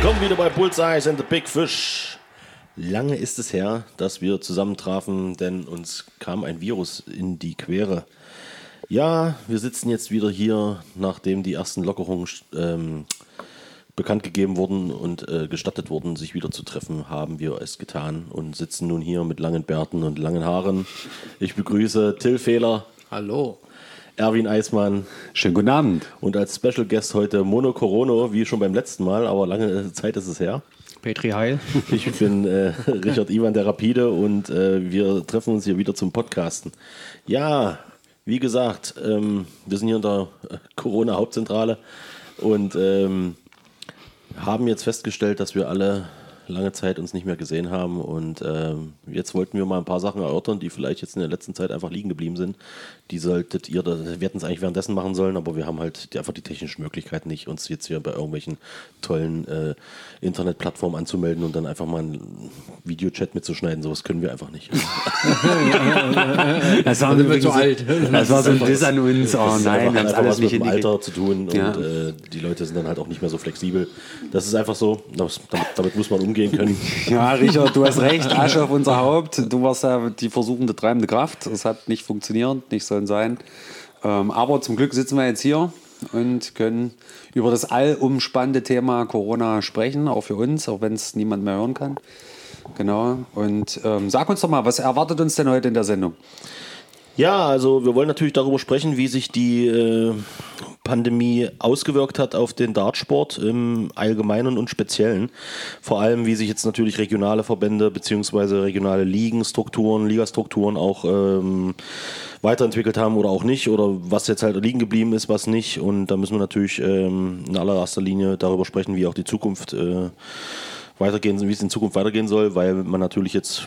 Willkommen wieder bei Bullseyes and the Big Fish. Lange ist es her, dass wir zusammentrafen, denn uns kam ein Virus in die Quere. Ja, wir sitzen jetzt wieder hier, nachdem die ersten Lockerungen ähm, bekannt gegeben wurden und äh, gestattet wurden, sich wieder zu treffen, haben wir es getan und sitzen nun hier mit langen Bärten und langen Haaren. Ich begrüße Till Fehler. Hallo. Erwin Eismann. Schönen guten Abend. Und als Special Guest heute Mono Corono, wie schon beim letzten Mal, aber lange Zeit ist es her. Petri Heil. Ich bin äh, Richard Ivan der Rapide und äh, wir treffen uns hier wieder zum Podcasten. Ja, wie gesagt, ähm, wir sind hier in der äh, Corona-Hauptzentrale und ähm, haben jetzt festgestellt, dass wir alle lange Zeit uns nicht mehr gesehen haben und ähm, jetzt wollten wir mal ein paar Sachen erörtern, die vielleicht jetzt in der letzten Zeit einfach liegen geblieben sind. Die solltet ihr, wir hätten es eigentlich währenddessen machen sollen, aber wir haben halt die, einfach die technischen Möglichkeiten nicht, uns jetzt hier bei irgendwelchen tollen äh, Internetplattformen anzumelden und dann einfach mal einen Videochat mitzuschneiden. Sowas können wir einfach nicht. das war wir zu alt. Das war so ein Diss an uns. Oh das nein, hat es einfach alles was mit nicht dem in die Alter zu tun Ja. und äh, die Leute sind dann halt auch nicht mehr so flexibel. Das ist einfach so, das, damit, damit muss man umgehen können. Ja, Richard, du hast recht. Asche auf unser Haupt. Du warst ja die versuchende treibende Kraft. Es hat nicht funktioniert, nicht sollen sein. Ähm, aber zum Glück sitzen wir jetzt hier und können über das allumspannende Thema Corona sprechen, auch für uns, auch wenn es niemand mehr hören kann. Genau. Und ähm, sag uns doch mal, was erwartet uns denn heute in der Sendung? Ja, also wir wollen natürlich darüber sprechen, wie sich die äh, Pandemie ausgewirkt hat auf den Dartsport im Allgemeinen und Speziellen. Vor allem, wie sich jetzt natürlich regionale Verbände beziehungsweise regionale Ligenstrukturen, Ligastrukturen auch ähm, weiterentwickelt haben oder auch nicht oder was jetzt halt liegen geblieben ist, was nicht. Und da müssen wir natürlich ähm, in allererster Linie darüber sprechen, wie auch die Zukunft äh, weitergehen, wie es in Zukunft weitergehen soll, weil man natürlich jetzt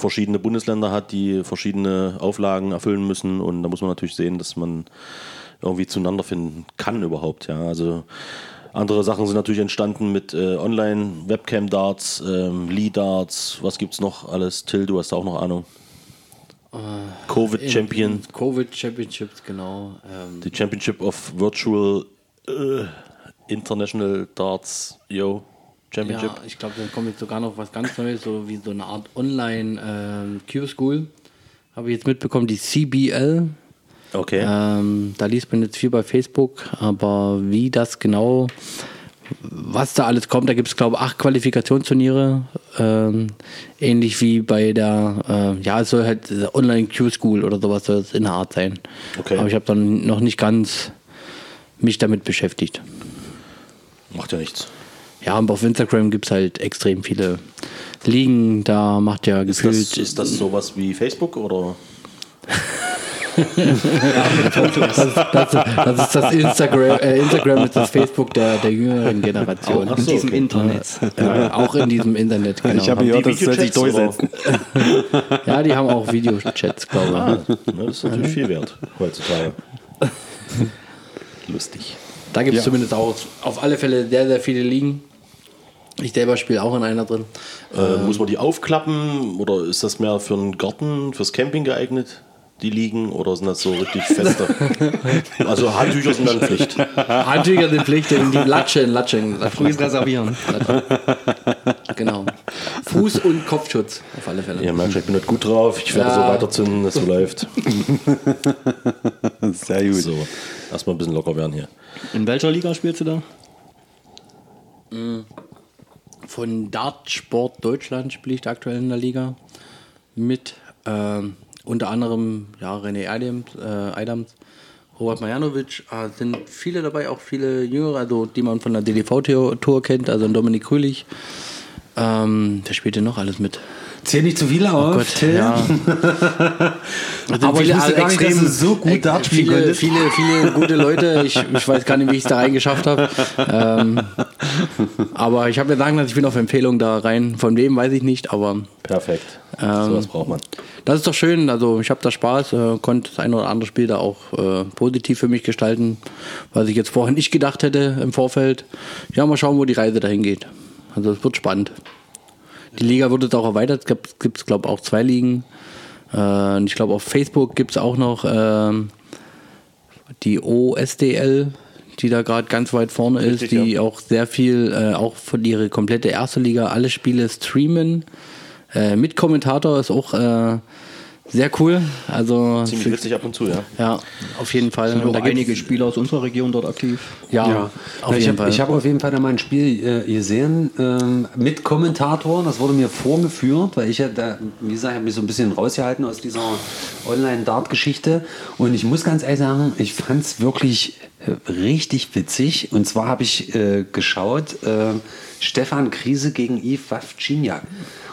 verschiedene Bundesländer hat, die verschiedene Auflagen erfüllen müssen und da muss man natürlich sehen, dass man irgendwie zueinander finden kann überhaupt. Ja, also andere Sachen sind natürlich entstanden mit äh, Online-Webcam-Darts, ähm, Lee-Darts, was gibt's noch alles? Till, du hast auch noch Ahnung. Covid-Champion, Covid Championships, genau. Ähm, die Championship of Virtual äh, International Darts, yo, Championship. ja, ich glaube, dann kommt jetzt sogar noch was ganz Neues, so wie so eine Art Online ähm, Q-School. Habe ich jetzt mitbekommen, die CBL. Okay. Ähm, da liest man jetzt viel bei Facebook, aber wie das genau, was da alles kommt, da gibt es glaube ich acht Qualifikationsturniere, ähm, ähnlich wie bei der, äh, ja, es soll halt Online Q-School oder sowas soll es in der Art sein. Okay. Aber ich habe dann noch nicht ganz mich damit beschäftigt. Macht ja nichts. Ja, aber auf Instagram gibt es halt extrem viele Ligen, da macht ja Ist gefühlt. das, ist das sowas wie Facebook oder? Das, das, das ist das Instagram, äh, Instagram ist das Facebook der, der jüngeren Generation. Ach In so, diesem okay. Internet. Ja, auch in diesem Internet, genau. Ich habe gehört, das soll sich durchsetzen. ja, die haben auch Videochats, glaube Ah, ne, das ist natürlich viel wert heutzutage. Lustig. ich. Da gibt es Ja. zumindest auch auf alle Fälle sehr, sehr viele Ligen. Ich selber spiele auch in einer drin. Äh, muss man die aufklappen oder ist das mehr für einen Garten, fürs Camping geeignet? Die liegen oder sind das so richtig feste? also Handtücher sind dann Pflicht. Handtücher sind Pflicht, in die Latschen, Latschen. Frühes Reservieren. Genau. Fuß- und Kopfschutz, auf alle Fälle. Ihr merkt schon, ich bin nicht gut drauf. Ich werde Ja. so weiterzünden, dass so läuft. Sehr gut. So, erstmal ein bisschen locker werden hier. In welcher Liga spielst du da? Von Dartsport Deutschland spiele ich aktuell in der Liga mit ähm, unter anderem ja, René Adams, äh, Adams Robert Marjanovic, äh, sind viele dabei, auch viele Jüngere, also die man von der DDV-Tour kennt, also Dominik Krülich. Ähm, der spielte noch alles mit. Zähl nicht zu viele auf, Gott, Till. ja. Aber ich wusste gar nicht, dass du so gut äh, Dart spielen viele, viele, viele gute Leute. Ich, ich weiß gar nicht, wie ich es da reingeschafft habe. Ähm, aber ich habe mir sagen lassen, ich bin auf Empfehlung da rein. Von wem weiß ich nicht, aber Perfekt. Ähm, so was braucht man. das ist doch schön. Also ich habe da Spaß, äh, konnte das ein oder andere Spiel da auch äh, positiv für mich gestalten, was ich jetzt vorher nicht gedacht hätte im Vorfeld. Ja, mal schauen, wo die Reise dahin geht. Also es wird spannend. Die Liga wird jetzt auch erweitert. Es gibt, glaube auch zwei Ligen. Äh, und ich glaube, auf Facebook gibt es auch noch ähm, die OSDL, die da gerade ganz weit vorne ist, Richtig, die ja. auch sehr viel, äh, auch von ihre komplette erste Liga, alle Spiele streamen. Äh, mit Kommentator ist auch äh, sehr cool. Also Ziemlich witzig ab und zu, ja. ja, auf jeden Fall. Sind Und auch da einige Spieler aus unserer Region dort aktiv. Ja, Ja, auf ich jeden habe Fall. hab auf jeden Fall da mal ein Spiel äh, gesehen ähm, mit Kommentator. Das wurde mir vorgeführt, weil ich ja da, wie gesagt, habe mich so ein bisschen rausgehalten aus dieser Online-Dart-Geschichte. Und ich muss ganz ehrlich sagen, ich fand es wirklich äh, richtig witzig. Und zwar habe ich äh, geschaut, äh, Stefan Krise gegen Yves Wawczyniak.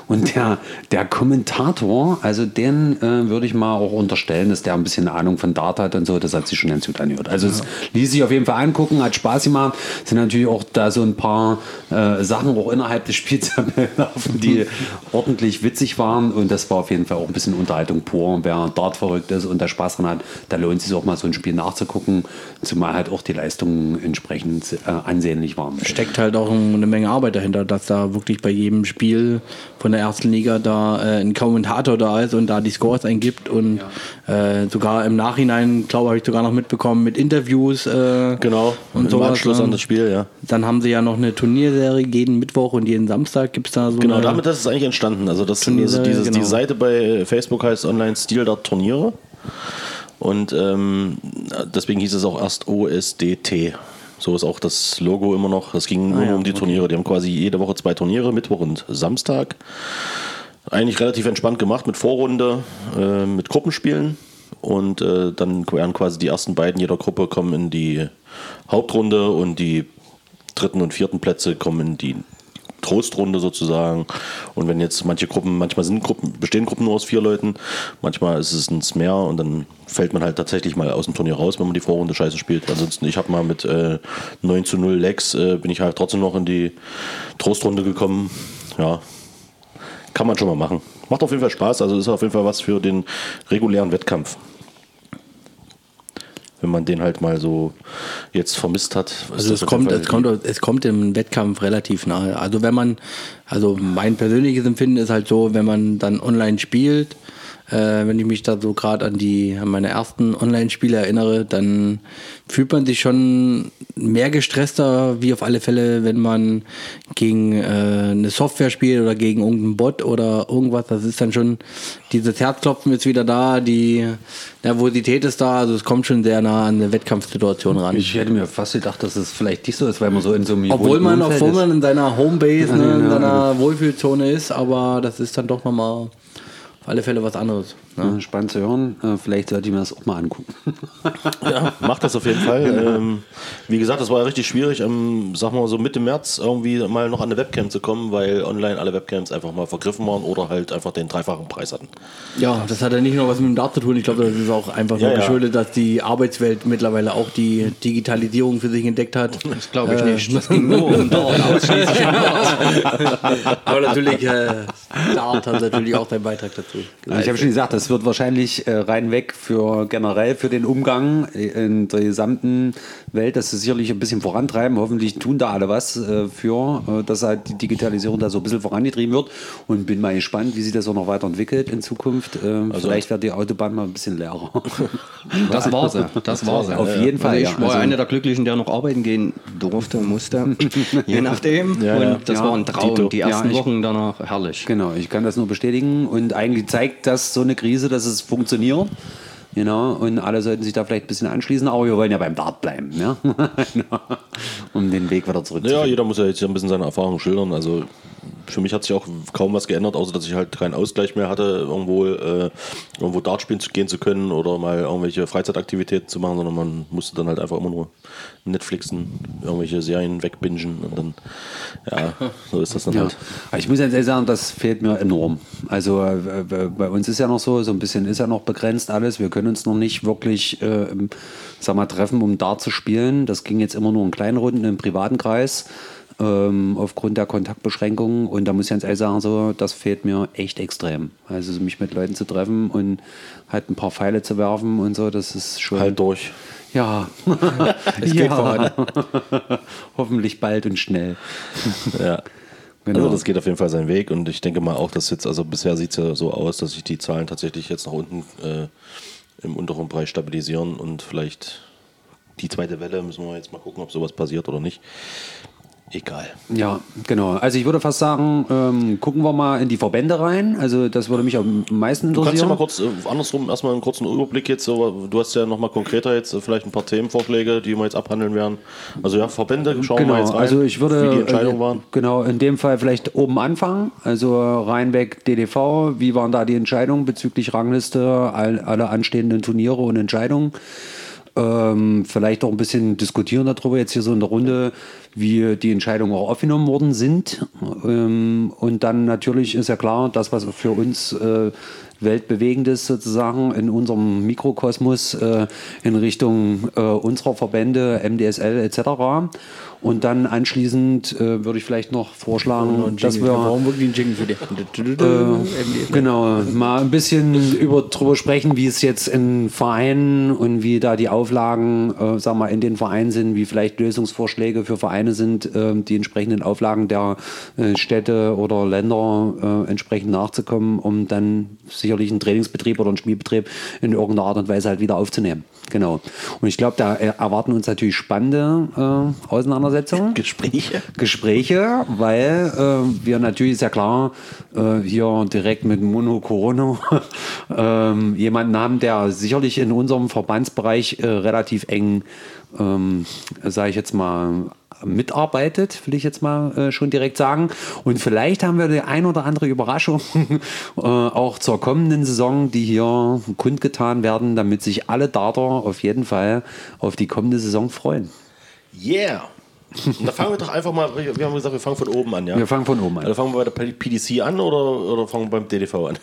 Und der, der Kommentator, also den äh, würde ich mal auch unterstellen, dass der ein bisschen Ahnung von Dart hat und so, das hat sich schon ganz gut angehört. Also es ließ sich auf jeden Fall angucken, hat Spaß gemacht. Es sind natürlich auch da so ein paar äh, Sachen auch innerhalb des Spiels gelaufen, die ordentlich witzig waren und das war auf jeden Fall auch ein bisschen Unterhaltung pur. Und Wer Dart verrückt ist und da Spaß dran hat, da lohnt es sich auch mal so ein Spiel nachzugucken, zumal halt auch die Leistungen entsprechend äh, ansehnlich waren. steckt halt auch eine Menge Arbeit dahinter, dass da wirklich bei jedem Spiel von der ersten Liga da äh, ein Kommentator da ist und da die Scores eingibt und äh, sogar im Nachhinein, glaube habe ich sogar noch mitbekommen mit Interviews. Äh, Genau, Und im sowas, Anschluss ne? an das Spiel, ja. Dann haben sie ja noch eine Turnierserie jeden Mittwoch und jeden Samstag gibt es da so Genau, damit ist eigentlich entstanden. Also das Turniere, also dieses, genau. die Seite bei Facebook heißt Online Stil Dart Turniere. Und ähm, deswegen hieß es auch erst OSDT. So ist auch das Logo immer noch. Es ging nur Ah ja, um die Turniere. Die haben quasi jede Woche zwei Turniere, Mittwoch und Samstag. Eigentlich relativ entspannt gemacht mit Vorrunde, äh, mit Gruppenspielen. Und äh, dann werden quasi die ersten beiden jeder Gruppe kommen in die Hauptrunde und die dritten und vierten Plätze kommen in die Trostrunde sozusagen. Und wenn jetzt manche Gruppen, manchmal sind Gruppen, bestehen Gruppen nur aus vier Leuten, manchmal ist es ins mehr und dann fällt man halt tatsächlich mal aus dem Turnier raus, wenn man die Vorrunde scheiße spielt. Ansonsten, ich habe mal mit äh, 9 zu 0 Legs, äh, bin ich halt trotzdem noch in die Trostrunde gekommen. Ja, kann man schon mal machen. Macht auf jeden Fall Spaß, also ist auf jeden Fall was für den regulären Wettkampf. Wenn man den halt mal so jetzt vermisst hat. Also es kommt, es, kommt, es kommt im Wettkampf relativ nahe. Also wenn man, also mein persönliches Empfinden ist halt so, wenn man dann online spielt, äh, wenn ich mich da so gerade an die an meine ersten Online-Spiele erinnere, dann fühlt man sich schon mehr gestresster, wie auf alle Fälle, wenn man gegen äh, eine Software spielt oder gegen irgendeinen Bot oder irgendwas. Das ist dann schon, dieses Herzklopfen ist wieder da, die Nervosität ist da, also es kommt schon sehr nah an eine Wettkampfsituation ran. Ich hätte mir fast gedacht, dass es vielleicht nicht so ist, weil man so in so einem Obwohl man, obwohl man in seiner Homebase, ne, in Ja, seiner Wohlfühlzone ist, aber das ist dann doch nochmal alle Fälle was anderes. Ne? Ja, Spannend zu hören. Äh, Vielleicht sollte ich mir das auch mal angucken. Ja, macht das auf jeden Fall. Ähm, wie gesagt, das war ja richtig schwierig, ähm, sag mal so Mitte März irgendwie mal noch an eine Webcam zu kommen, weil online alle Webcams einfach mal vergriffen waren oder halt einfach den dreifachen Preis hatten. Ja, das hat ja nicht nur was mit dem Dart zu tun. Ich glaube, das ist auch einfach Ja, so ja. geschuldet, dass die Arbeitswelt mittlerweile auch die Digitalisierung für sich entdeckt hat. Das glaube ich nicht. Das ging nur um Dart, ausschließlich um Dart. Aber natürlich, äh, Dart hat natürlich auch seinen Beitrag dazu. Also ich habe schon gesagt, das wird wahrscheinlich äh, rein weg für generell für den Umgang in der gesamten Welt, das sicherlich ein bisschen vorantreiben. Hoffentlich tun da alle was äh, für, äh, dass halt die Digitalisierung da so ein bisschen vorangetrieben wird. Und bin mal gespannt, wie sich das auch noch weiterentwickelt in Zukunft. Ähm, vielleicht wird die Autobahn mal ein bisschen leerer. Das war sie. Das war sie. Auf jeden Fall, Also ich war Also- einer der Glücklichen, der noch arbeiten gehen durfte, musste. Je nachdem. Ja, ja. Und das Ja, war ein Traum. Die ersten ich- Wochen danach herrlich. Genau, ich kann das nur bestätigen. Und eigentlich zeigt das so eine Krise, dass es funktioniert. Genau, und alle sollten sich da vielleicht ein bisschen anschließen, aber wir wollen ja beim Dart bleiben, ja? Genau. um den Weg wieder zurück Ja, jeder muss ja jetzt ein bisschen seine Erfahrungen schildern. Also für mich hat sich auch kaum was geändert, außer dass ich halt keinen Ausgleich mehr hatte, irgendwo, äh, irgendwo Dart spielen zu gehen zu können oder mal irgendwelche Freizeitaktivitäten zu machen, sondern man musste dann halt einfach immer nur Netflixen, irgendwelche Serien wegbingen und dann, ja, so ist das dann Ja. halt. Ich muss jetzt ehrlich sagen, das fehlt mir enorm. Also äh, äh, bei uns ist ja noch so, so ein bisschen ist ja noch begrenzt alles. Wir können uns noch nicht wirklich, äh, sag mal, treffen, um Dart zu spielen. Das ging jetzt immer nur in kleinen Runden im privaten Kreis. Ähm, aufgrund der Kontaktbeschränkungen und da muss ich ganz ehrlich sagen, so, das fehlt mir echt extrem. Also mich mit Leuten zu treffen und halt ein paar Pfeile zu werfen und so, das ist schon. Halt durch. Ja. Es geht voran. Hoffentlich bald und schnell. Ja. Genau. Also das geht auf jeden Fall seinen Weg und ich denke mal auch, dass jetzt, also bisher sieht es ja so aus, dass sich die Zahlen tatsächlich jetzt nach unten äh, im unteren Bereich stabilisieren und vielleicht die zweite Welle, müssen wir jetzt mal gucken, ob sowas passiert oder nicht. Egal. Ja, genau. Also ich würde fast sagen, ähm, gucken wir mal in die Verbände rein. Also das würde mich am meisten Du kannst ja interessieren. mal kurz, äh, andersrum, erstmal einen kurzen Überblick jetzt. so, Du hast ja nochmal konkreter jetzt äh, vielleicht ein paar Themenvorschläge, die wir jetzt abhandeln werden. Also ja, Verbände, schauen wir mal Genau, jetzt rein, also ich würde wie die Entscheidungen äh, waren. genau in dem Fall vielleicht oben anfangen. Also Rheinbeck DDV, wie waren da die Entscheidungen bezüglich Rangliste, all, alle anstehenden Turniere und Entscheidungen? Ähm, vielleicht auch ein bisschen diskutieren darüber jetzt hier so in der Runde, wie die Entscheidungen auch aufgenommen worden sind. Ähm, und dann natürlich ist ja klar, das, was für uns äh, weltbewegendes sozusagen in unserem Mikrokosmos äh, in Richtung äh, unserer Verbände, MDSL etc. Und dann anschließend äh, würde ich vielleicht noch vorschlagen, dass wir Warum wirklich einen Jingle für die? äh, genau, mal ein bisschen über, drüber sprechen, wie es jetzt in Vereinen und wie da die Auflagen, äh, sag mal, in den Vereinen sind, wie vielleicht Lösungsvorschläge für Vereine sind, äh, die entsprechenden Auflagen der äh, Städte oder Länder äh, entsprechend nachzukommen, um dann sicherlich einen Trainingsbetrieb oder einen Spielbetrieb in irgendeiner Art und Weise halt wieder aufzunehmen. Genau. Und ich glaube, da äh, erwarten uns natürlich spannende äh, Auseinandersetzungen. Gespräche. Gespräche, weil äh, wir natürlich, ist ja klar, äh, hier direkt mit Mono Corona ähm, jemanden haben, der sicherlich in unserem Verbandsbereich äh, relativ eng, ähm, sage ich jetzt mal, mitarbeitet, will ich jetzt mal äh, schon direkt sagen. Und vielleicht haben wir die ein oder andere Überraschung äh, auch zur kommenden Saison, die hier kundgetan werden, damit sich alle Darter auf jeden Fall auf die kommende Saison freuen. Yeah. Da fangen wir doch einfach mal, wir haben gesagt, wir fangen von oben an, ja? Wir fangen von oben an. Also fangen wir bei der PDC an oder, oder fangen wir beim DDV an?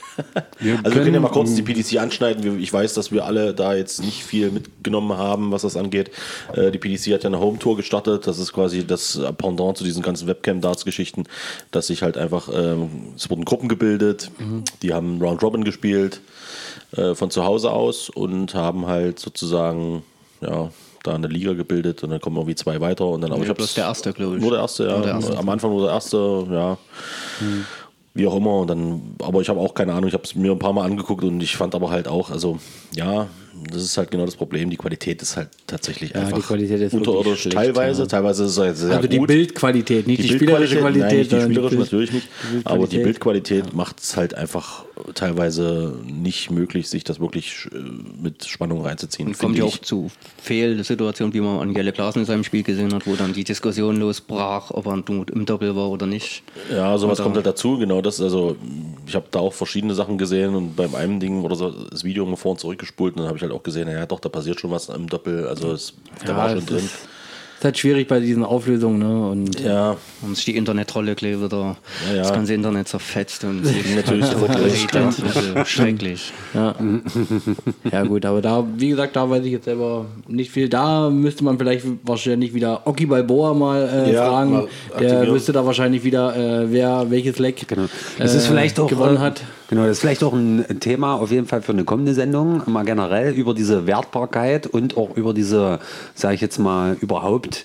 Wir also wir können ja mal kurz die PDC anschneiden. Ich weiß, dass wir alle da jetzt nicht viel mitgenommen haben, was das angeht. Äh, Die PDC hat ja eine Home-Tour gestartet. Das ist quasi das Pendant zu diesen ganzen Webcam-Darts-Geschichten, dass sich halt einfach, ähm, es wurden Gruppen gebildet, die haben Round-Robin gespielt äh, von zu Hause aus und haben halt sozusagen, ja, da eine Liga gebildet und dann kommen irgendwie zwei weiter und dann aber Nee, ich hab's- bloß der erste, glaub ich. Nur der erste, ja. Der erste. Am Anfang nur der erste, ja. Wie auch immer. Und dann, aber ich habe auch keine Ahnung, ich habe es mir ein paar Mal angeguckt und ich fand aber halt auch, also ja, das ist halt genau das Problem. Die Qualität ist halt tatsächlich einfach die Qualität ist unterirdisch schlecht, teilweise. ja. Teilweise ist es halt sehr Also die gut. Bildqualität, nicht die, Die spielerische Qualität. nein, nicht die spielerische natürlich nicht, die aber die Bildqualität. Bildqualität macht es halt einfach teilweise nicht möglich, sich das wirklich äh, mit Spannung reinzuziehen. Und kommt ja auch zu Fehlsituationen, wie man an Jelle Klaassen in seinem Spiel gesehen hat, wo dann die Diskussion losbrach, ob er im Doppel war oder nicht. Ja, sowas Oder- kommt halt dazu, genau das. Also, ich habe da auch verschiedene Sachen gesehen und beim einen Ding oder so das Video immer vor und zurückgespult und dann habe ich halt auch gesehen, ja doch, da passiert schon was im Doppel. Also, es, da Ja, war schon es drin. Ist, ist halt schwierig bei diesen Auflösungen, ne? Und Ja, Und sich die Internetrolle gleich wieder Ja, ja. das ganze Internet zerfetzt und natürlich ja. Also schrecklich. Ja. ja gut, aber da, wie gesagt, da weiß ich jetzt selber nicht viel. Da müsste man vielleicht wahrscheinlich wieder Oki Balboa mal äh, Ja, fragen. mal Der wüsste da wahrscheinlich wieder, äh, wer welches Leck Genau. Das ist äh, vielleicht auch gewonnen äh, hat. Genau, das ist vielleicht auch ein Thema auf jeden Fall für eine kommende Sendung, mal generell über diese Wertbarkeit und auch über diese, sage ich jetzt mal, überhaupt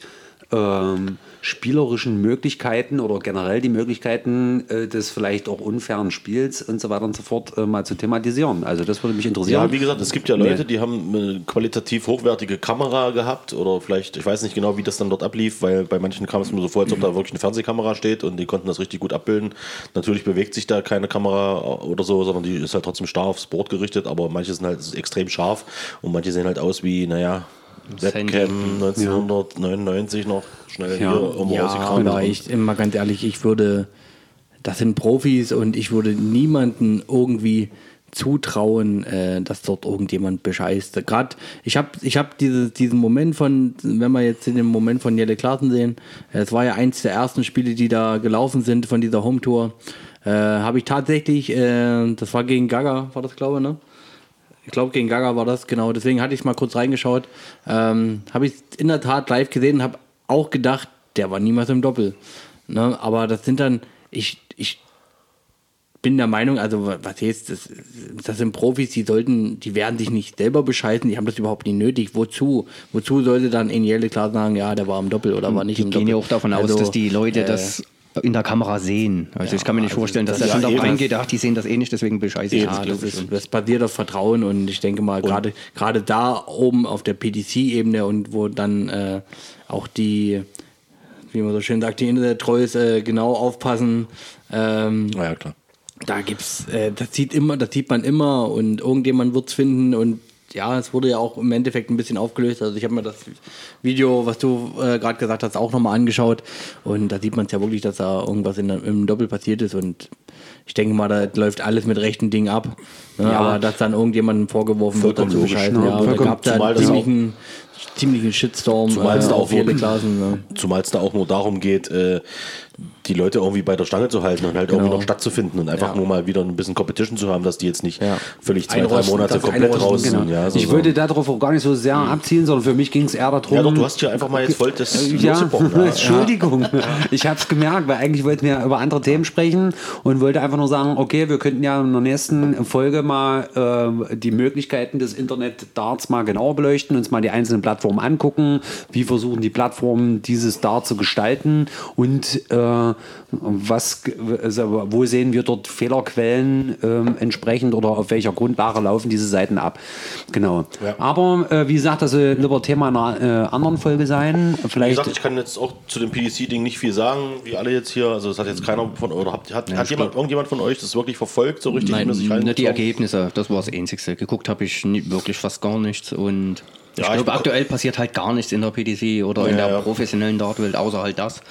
ähm, spielerischen Möglichkeiten oder generell die Möglichkeiten äh, des vielleicht auch unfairen Spiels und so weiter und so fort äh, mal zu thematisieren. Also das würde mich interessieren. Ja, wie gesagt, es gibt ja Leute, Nee. die haben eine qualitativ hochwertige Kamera gehabt oder vielleicht, ich weiß nicht genau, wie das dann dort ablief, weil bei manchen kam es mir so vor, als ob da wirklich eine Fernsehkamera steht und die konnten das richtig gut abbilden. Natürlich bewegt sich da keine Kamera oder so, sondern die ist halt trotzdem starr aufs Board gerichtet, aber manche sind halt extrem scharf und manche sehen halt aus wie, naja. Webcam 1999 noch schnell Ja. hier irgendwo Ja, aber ich, mal ganz ehrlich, ich würde, das sind Profis und ich würde niemanden irgendwie zutrauen, äh, dass dort irgendjemand bescheißt. Gerade, ich habe ich hab diese, diesen Moment von, wenn wir jetzt den Moment von Jelle Klaassen sehen, äh, es war ja eins der ersten Spiele, die da gelaufen sind von dieser Home-Tour, äh, habe ich tatsächlich, äh, das war gegen Gaga, war das glaube ich, ne? Ich glaube, gegen Gaga war das, genau. Deswegen hatte ich mal kurz reingeschaut. Ähm, habe ich in der Tat live gesehen und habe auch gedacht, der war niemals im Doppel. Ne? Aber das sind dann, ich, ich bin der Meinung, also wa- was jetzt, das, das sind Profis, die sollten, die werden sich nicht selber bescheißen, die haben das überhaupt nicht nötig. Wozu? Wozu sollte dann Eniele klar sagen, ja, der war im Doppel oder war nicht Die im gehen Doppel? ja auch davon aus, Also, dass die Leute äh, das in der Kamera sehen. Also ich kann mir nicht vorstellen, dass das- der schon ja, darauf eben. eingeht, ach, die sehen das eh nicht, deswegen bescheiße ich Ja, das, das, ist, schon. das basiert auf Vertrauen und ich denke mal, gerade gerade da oben auf der PDC-Ebene und wo dann äh, auch die, wie man so schön sagt, die Internet-Trolls äh, genau aufpassen. Ähm, ja, klar. da gibt's, äh, das sieht immer, das sieht man immer und irgendjemand wird's finden und ja, es wurde ja auch im Endeffekt ein bisschen aufgelöst. Also ich habe mir das Video, was du äh, gerade gesagt hast, auch nochmal angeschaut und da sieht man es ja wirklich, dass da irgendwas in, im Doppel passiert ist und ich denke mal, da läuft alles mit rechten Dingen ab. Ne? Ja. Aber dass dann irgendjemandem vorgeworfen wird, dazu bescheißen. ne? Ja, und da gab da ziemlichen, ziemlichen Shitstorm Zumal es äh, da auch auf nur- Klassen. Ne? Zumal es da auch nur darum geht, äh, die Leute irgendwie bei der Stange zu halten und halt irgendwie Genau. noch stattzufinden und einfach Ja. nur mal wieder ein bisschen Competition zu haben, dass die jetzt nicht Ja. völlig zwei, drei Einrosten, Monate das komplett raus sind. Genau. Ja, so, ich so. wollte darauf auch gar nicht so sehr abzielen, sondern für mich ging es eher darum. ja, doch, du hast hier einfach mal jetzt voll das Ja, losgebrochen, ja. Entschuldigung. Ich habe es gemerkt, weil eigentlich wollten wir über andere Themen sprechen und wollte einfach nur sagen, okay, wir könnten ja in der nächsten Folge mal äh, die Möglichkeiten des Internet-Darts mal genauer beleuchten, uns mal die einzelnen Plattformen angucken, wie versuchen die Plattformen dieses Dart zu gestalten und äh, was, also wo sehen wir dort Fehlerquellen ähm, entsprechend oder auf welcher Grundlage laufen diese Seiten ab. Genau. Ja. Aber äh, wie gesagt, das soll lieber Thema einer äh, anderen Folge sein. Wie Vielleicht gesagt, ich kann jetzt auch zu dem PDC-Ding nicht viel sagen, wie alle jetzt hier. Also, das hat jetzt keiner von oder habt, hat, hat jemand, irgendjemand von euch das wirklich verfolgt, so richtig? Nein, mäßig nur die? Ergebnisse, das war das Einzige. Geguckt habe ich nie, wirklich fast gar nichts und ich Ja, glaube, ich- aktuell passiert halt gar nichts in der PDC oder in Ja, der ja. professionellen Dartwelt, außer halt das.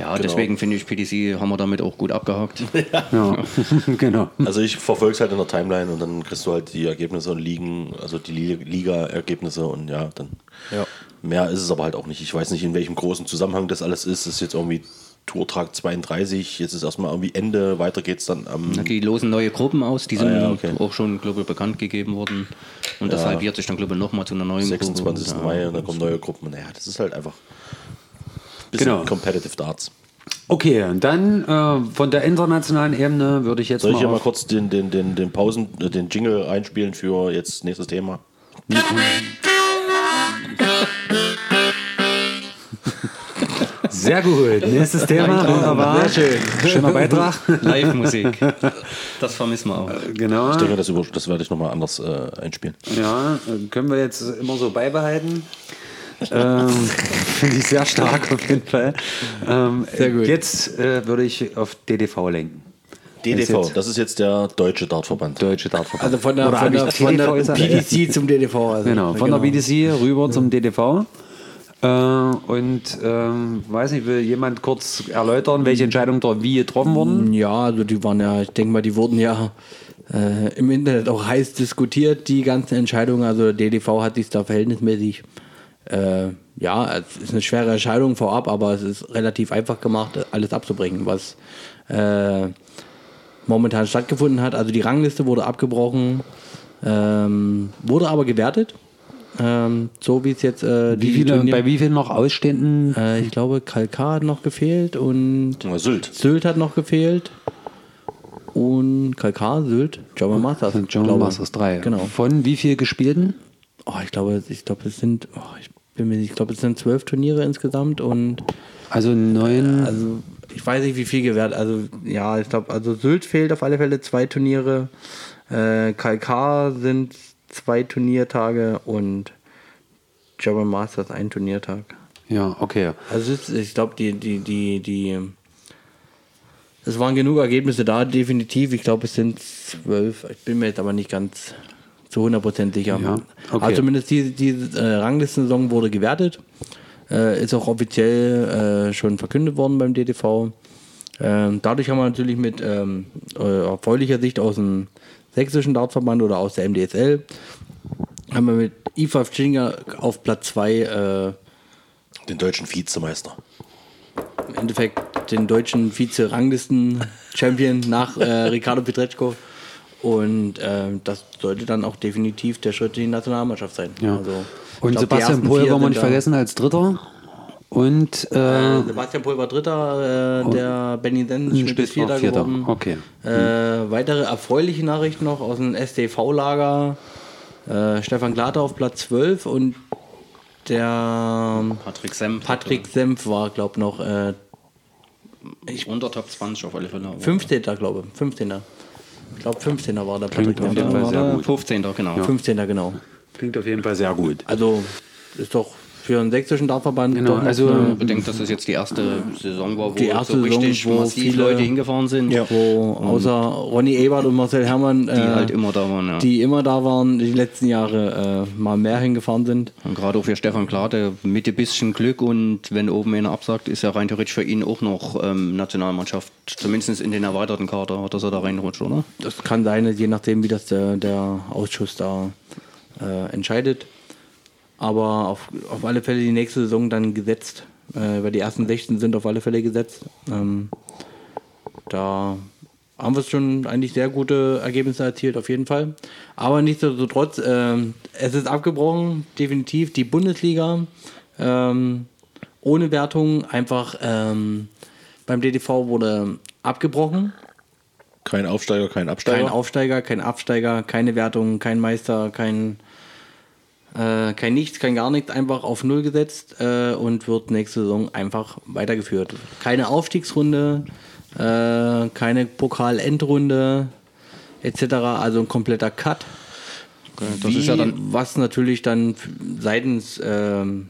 Ja, deswegen finde ich, PDC haben wir damit auch gut abgehakt. Ja, genau. Also ich verfolge es halt in der Timeline und dann kriegst du halt die Ergebnisse und Ligen, also die Li- Liga-Ergebnisse und ja, dann Ja. mehr ist es aber halt auch nicht. Ich weiß nicht, in welchem großen Zusammenhang das alles ist. Das ist jetzt irgendwie Tourtrag 32, jetzt ist erstmal irgendwie Ende, weiter geht's dann am. Die losen neue Gruppen aus, die sind Ah, ja, okay. auch schon, glaube ich, bekannt gegeben worden. Und das Ja. halbiert sich dann, glaube ich, nochmal zu einer neuen 26. Gruppe. Mai und dann kommen neue Gruppen. Naja, das ist halt einfach bisschen Genau. Competitive Darts. Okay, und dann äh, von der internationalen Ebene würde ich jetzt Soll ich mal, hier mal kurz den, den, den, den Pausen, äh, den Jingle einspielen für jetzt nächstes Thema? Sehr gut. Nächstes Thema. Wunderbar. Sehr schön. Schöner Beitrag. Live-Musik. Das vermissen wir auch. Genau. Ich denke, das, über, das werde ich nochmal anders äh, einspielen. Ja, äh, können wir jetzt immer so beibehalten. Ähm, Finde ich sehr stark auf jeden Fall. Ähm, Sehr gut. Jetzt äh, würde ich auf DDV lenken. DDV, das ist jetzt der Deutsche Dartverband. Deutsche Dartverband. Also von der, Oder von der, von der? PDC zum DDV. Also, Genau, von der BDC rüber zum DDV. Äh, und ähm, weiß nicht, will jemand kurz erläutern, welche Entscheidungen da wie getroffen wurden? Ja, also die waren ja, ich denke mal, die wurden ja äh, im Internet auch heiß diskutiert, die ganzen Entscheidungen. Also der DDV hat sich da verhältnismäßig, äh, ja, es ist eine schwere Entscheidung vorab, aber es ist relativ einfach gemacht, alles abzubrechen, was äh, momentan stattgefunden hat. Also die Rangliste wurde abgebrochen, ähm, wurde aber gewertet. Ähm, so wie es jetzt äh, Wie die viele, Turnier- bei wie vielen noch ausstehenden? äh, ich glaube, Kalkar hat noch gefehlt und Ja, Sylt. Sylt hat noch gefehlt. Und Kalkar, Sylt, German Masters. German. Masters 3. Genau. Von wie viel gespielten? Oh, ich glaube, ich glaube, es sind, oh, ich bin mir nicht, ich glaube, es sind zwölf Turniere insgesamt und Also neun. also ich weiß nicht, wie viel gewährt. Also ja, ich glaube, also Sylt fehlt auf alle Fälle zwei Turniere. Äh, Kalkar sind zwei Turniertage und German Masters ein Turniertag. ja, okay. Also ist, ich glaube, die, die, die, die, es waren genug Ergebnisse da, definitiv. Ich glaube, es sind zwölf. Ich bin mir jetzt aber nicht ganz zu 100% sicher. Ja, okay. Aber zumindest diese, diese äh, Ranglistensaison wurde gewertet. Äh, ist auch offiziell äh, schon verkündet worden beim DTV. Ähm, dadurch haben wir natürlich mit ähm, äh, erfreulicher Sicht aus dem sächsischen Dartverband oder aus der MDSL haben wir mit IFA Schinger auf Platz 2 äh, Den deutschen Vizemeister. im Endeffekt den deutschen Vize-Ranglisten-Champion nach äh, Ricardo Pietreczko. Und ähm, das sollte dann auch definitiv der Schritt in die Nationalmannschaft sein. Ja. Also, ich Und glaub, Sebastian Pohl wollen wir nicht vergessen als Dritter. Und äh, Äh, Sebastian Pohl war Dritter, äh, der Benny Dennis Schmidt ist Vierter, Vierter. geworden. Okay. Äh, weitere erfreuliche Nachrichten noch aus dem STV-Lager. Äh, Stefan Glater auf Platz 12 und der Patrick Semp. Patrick Senf war, glaube ich, noch äh, unter Top 20 auf alle Fälle. aber- 15. glaube ich. 15. Ich glaube 15. war der Klingt Patrick. auf jeden Ja, Fall sehr gut. 15. genau. 15. genau. Klingt auf jeden Fall sehr gut. Also ist doch für einen sächsischen Dartverband Genau, also- eine- Bedenkt, dass das jetzt die erste Saison war, wo Die erste so richtig Saison, wo massiv viele- Leute hingefahren sind. Ja. wo außer Ronny Ebert und Marcel Herrmann, Die äh, halt immer da waren, ja. die immer da waren, die letzten Jahre äh, mal mehr hingefahren sind. Und gerade auch für Stefan Klar, der mit ein bisschen Glück und wenn oben einer absagt, ist ja rein theoretisch für ihn auch noch ähm, Nationalmannschaft, zumindest in den erweiterten Kader, dass er da reinrutscht, oder? Das kann sein, je nachdem, wie das der, der Ausschuss da äh, entscheidet. Aber auf, auf alle Fälle die nächste Saison dann gesetzt. Äh, weil die ersten 16 sind auf alle Fälle gesetzt. Ähm, da haben wir schon eigentlich sehr gute Ergebnisse erzielt, auf jeden Fall. Aber nichtsdestotrotz, ähm, es ist abgebrochen, definitiv. Die Bundesliga ähm, ohne Wertung einfach ähm, beim DTV wurde abgebrochen. Kein Aufsteiger, kein Absteiger. Kein Aufsteiger, kein Absteiger, keine Wertung, kein Meister, kein, äh, kein Nichts, kein gar nichts, einfach auf Null gesetzt äh, und wird nächste Saison einfach weitergeführt. Keine Aufstiegsrunde, äh, keine Pokalendrunde etc. Also ein kompletter Cut. Das ist ja dann Was natürlich dann seitens ähm,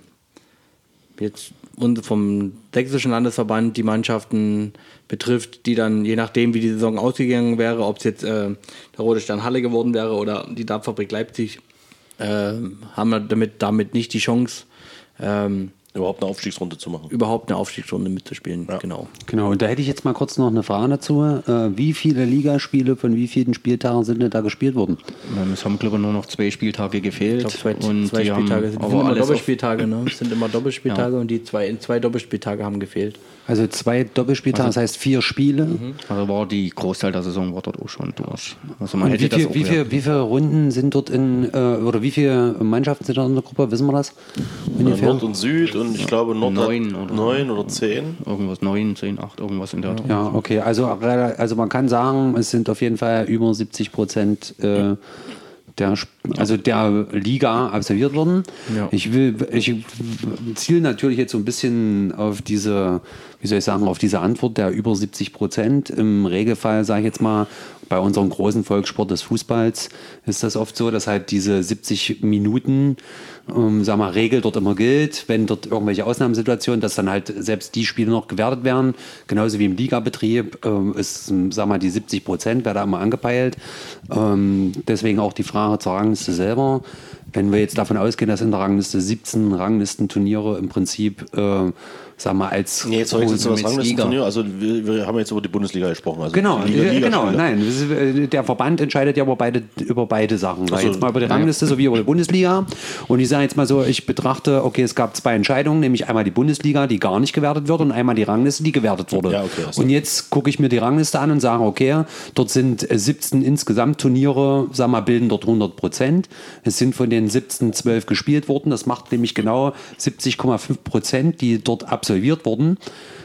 jetzt und vom sächsischen Landesverband die Mannschaften betrifft, die dann, je nachdem wie die Saison ausgegangen wäre, ob es jetzt äh, der Rote Stern Halle geworden wäre oder die Dartfabrik Leipzig, äh, haben wir damit, damit nicht die Chance, ähm, Überhaupt eine Aufstiegsrunde zu machen. überhaupt eine Aufstiegsrunde mitzuspielen. Genau. Genau, und da hätte ich jetzt mal kurz noch eine Frage dazu. Äh, wie viele Ligaspiele von wie vielen Spieltagen sind denn da gespielt worden? Ähm, Es haben, glaube ich, nur noch zwei Spieltage gefehlt. Ich glaube, zwei, und zwei Spieltage sind, sind immer Doppelspieltage, ne? Es sind immer Doppelspieltage und die zwei, zwei Doppelspieltage haben gefehlt. Also zwei Doppelspieltage, das heißt vier Spiele. also war die Großteil der Saison war dort auch schon durch. Also man hätte wie, das viel, auch wie, viel, wie viele Runden sind dort in, äh, oder wie viele Mannschaften sind dort in der Gruppe? Wissen wir das? Ungefähr? Nord und Süd und ich glaube Nord Neun oder- neun oder zehn. irgendwas 9, 10, 8, irgendwas in der Art. Ja, okay. Also, also man kann sagen, es sind auf jeden Fall über 70 Prozent äh, der, also der Liga absolviert worden. Ja. Ich will, ich ziele natürlich jetzt so ein bisschen auf diese, wie soll ich sagen, auf diese Antwort der über 70 Prozent. Im Regelfall, sage ich jetzt mal, bei unserem großen Volkssport des Fußballs ist das oft so, dass halt diese 70 Minuten, ähm, sag mal, Regel dort immer gilt, wenn dort irgendwelche Ausnahmesituationen, dass dann halt selbst die Spiele noch gewertet werden, genauso wie im Ligabetrieb ähm, ist, sag mal, die 70 Prozent werden da immer angepeilt. Ähm, deswegen auch die Frage zur Rangliste selber. Wenn wir jetzt davon ausgehen, dass in der Rangliste 17 Ranglistenturniere im Prinzip, äh, sag mal, als Nee, jetzt jetzt was mit Ranglistenturnier. Also wir, wir haben jetzt über die Bundesliga gesprochen. Also Genau, die Liga, äh, genau, Ligaspiele. nein. das äh, Der Verband entscheidet ja über beide, über beide Sachen. Sag ich so, jetzt mal über die Rangliste sowie über die Bundesliga. Und ich sage jetzt mal so, ich betrachte, okay, es gab zwei Entscheidungen, nämlich einmal die Bundesliga, die gar nicht gewertet wird, und einmal die Rangliste, die gewertet wurde. Ja, okay, also. und jetzt gucke ich mir die Rangliste an und sage, okay, dort sind äh, 17 insgesamt Turniere, sag mal, bilden dort 100 Prozent. Es sind von den 17 12 gespielt worden. Das macht nämlich genau 70,5 Prozent, die dort absolviert wurden,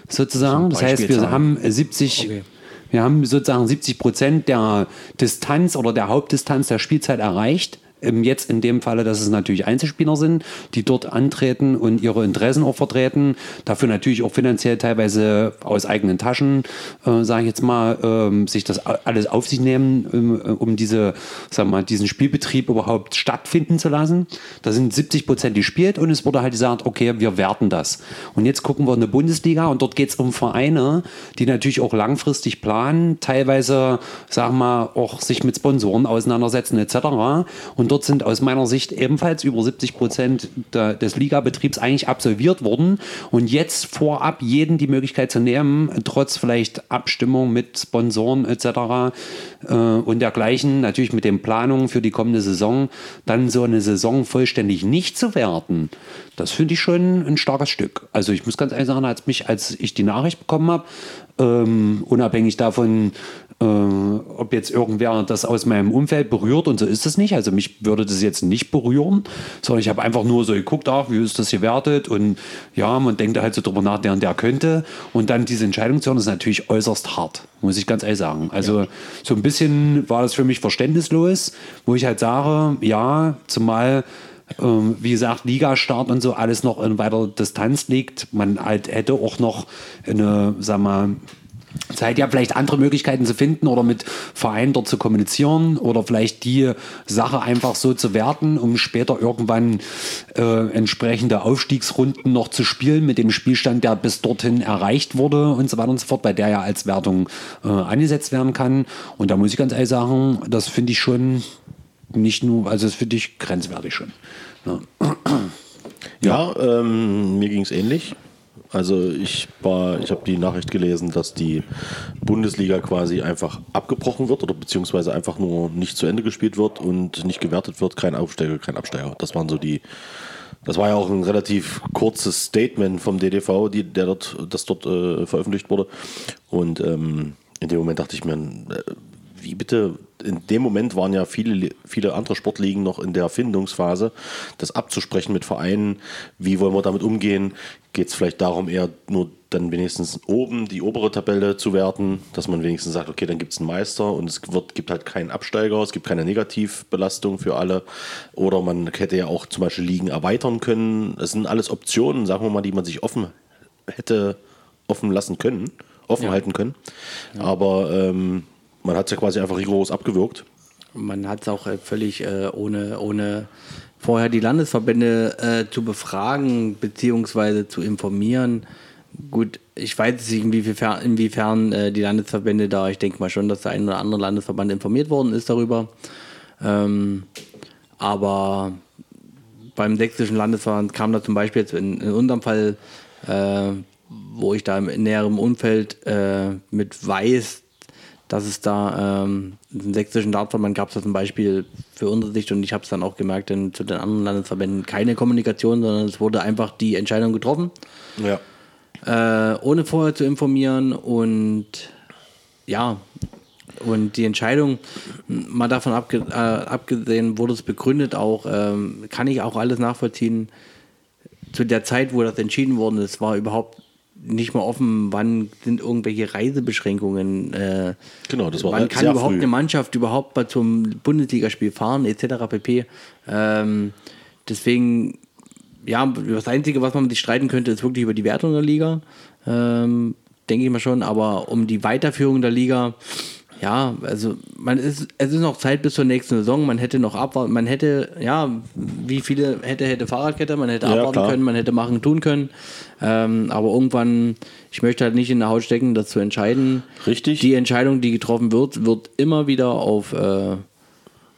sozusagen. Das heißt, wir haben 70 Okay. wir haben sozusagen 70 Prozent der Distanz oder der Hauptdistanz der Spielzeit erreicht. Ähm, Jetzt in dem Falle, dass es natürlich Einzelspieler sind, die dort antreten und ihre Interessen auch vertreten. Dafür natürlich auch finanziell teilweise aus eigenen Taschen, äh, sage ich jetzt mal, ähm, sich das alles auf sich nehmen, ähm, äh, um diese, sag mal, diesen Spielbetrieb überhaupt stattfinden zu lassen. Da sind 70 Prozent, die spielt und es wurde halt gesagt, okay, wir werten das. Und jetzt gucken wir in eine Bundesliga und dort geht es um Vereine, die natürlich auch langfristig planen, teilweise, sagen wir, auch sich mit Sponsoren auseinandersetzen etc. Und dort sind aus meiner Sicht ebenfalls über 70 Prozent des Ligabetriebs eigentlich absolviert worden. Und jetzt vorab jeden die Möglichkeit zu nehmen, trotz vielleicht Abstimmung mit Sponsoren etc. Äh, und dergleichen, natürlich mit den Planungen für die kommende Saison, dann so eine Saison vollständig nicht zu werten. Das finde ich schon ein starkes Stück. Also ich muss ganz ehrlich sagen, als mich, als ich die Nachricht bekommen habe, ähm, unabhängig davon, äh, ob jetzt irgendwer das aus meinem Umfeld berührt und so ist es nicht. Also mich würde das jetzt nicht berühren, sondern ich habe einfach nur so geguckt, ach, wie ist das gewertet und ja, man denkt halt so drüber nach, der und der könnte und dann diese Entscheidung zu hören, ist natürlich äußerst hart, muss ich ganz ehrlich sagen. Also so ein bisschen war das für mich verständnislos, wo ich halt sage, ja, zumal ähm, wie gesagt, Ligastart und so alles noch in weiter Distanz liegt. Man halt hätte auch noch eine, sag mal, Zeit ja vielleicht andere Möglichkeiten zu finden oder mit Vereinen dort zu kommunizieren oder vielleicht die Sache einfach so zu werten, um später irgendwann äh, entsprechende Aufstiegsrunden noch zu spielen mit dem Spielstand, der bis dorthin erreicht wurde und so weiter und so fort, bei der ja als Wertung äh, angesetzt werden kann. Und da muss ich ganz ehrlich sagen, das finde ich schon nicht nur, also das finde ich grenzwertig schon. Ja. Ja, ähm, mir ging es ähnlich. Also ich war, ich habe die Nachricht gelesen, dass die Bundesliga quasi einfach abgebrochen wird oder beziehungsweise einfach nur nicht zu Ende gespielt wird und nicht gewertet wird, kein Aufsteiger, kein Absteiger. Das waren so die. Das war ja auch ein relativ kurzes Statement vom DDV, die, der dort, das dort äh, veröffentlicht wurde. Und ähm, in dem Moment dachte ich mir, äh, wie bitte, in dem Moment waren ja viele, viele andere Sportligen noch in der Findungsphase, das abzusprechen mit Vereinen, wie wollen wir damit umgehen, geht es vielleicht darum, eher nur dann wenigstens oben die obere Tabelle zu werten, dass man wenigstens sagt, okay, dann gibt es einen Meister und es wird, gibt halt keinen Absteiger, es gibt keine Negativbelastung für alle. Oder man hätte ja auch zum Beispiel Ligen erweitern können. Das sind alles Optionen, sagen wir mal, die man sich offen hätte offen lassen können, offen Ja. halten können. Aber ähm, man hat es ja quasi einfach rigoros abgewürgt. Man hat es auch äh, völlig äh, ohne, ohne vorher die Landesverbände äh, zu befragen beziehungsweise zu informieren. Gut, ich weiß nicht, inwiefern, inwiefern äh, die Landesverbände da, ich denke mal schon, dass der ein oder andere Landesverband informiert worden ist darüber. Ähm, aber beim sächsischen Landesverband kam da zum Beispiel jetzt in, in unserem Fall, äh, wo ich da im näheren Umfeld äh, mit weiß, dass es da ähm, einen sächsischen Dartverband gab es da zum Beispiel für unsere Sicht und ich habe es dann auch gemerkt, denn zu den anderen Landesverbänden keine Kommunikation, sondern es wurde einfach die Entscheidung getroffen, Ja. äh, ohne vorher zu informieren und ja, und die Entscheidung, mal davon abge äh, abgesehen, wurde es begründet auch, ähm, kann ich auch alles nachvollziehen. Zu der Zeit, wo das entschieden worden ist, war überhaupt nicht mal offen, wann sind irgendwelche Reisebeschränkungen. Äh, Genau, das war wann kann überhaupt früh. eine Mannschaft überhaupt mal zum Bundesligaspiel fahren, etc. pp. Ähm, deswegen, ja, das Einzige, was man sich streiten könnte, ist wirklich über die Wertung der Liga. Ähm, denke ich mal schon, aber um die Weiterführung der Liga, ja, also man ist, es ist noch Zeit bis zur nächsten Saison, man hätte noch abwarten, man hätte, ja, wie viele hätte, hätte Fahrradkette, man hätte Ja, abwarten klar. können, man hätte machen, tun können. Ähm, aber irgendwann, ich möchte halt nicht in der Haut stecken, das zu entscheiden. Richtig. Die Entscheidung, die getroffen wird, wird immer wieder auf äh,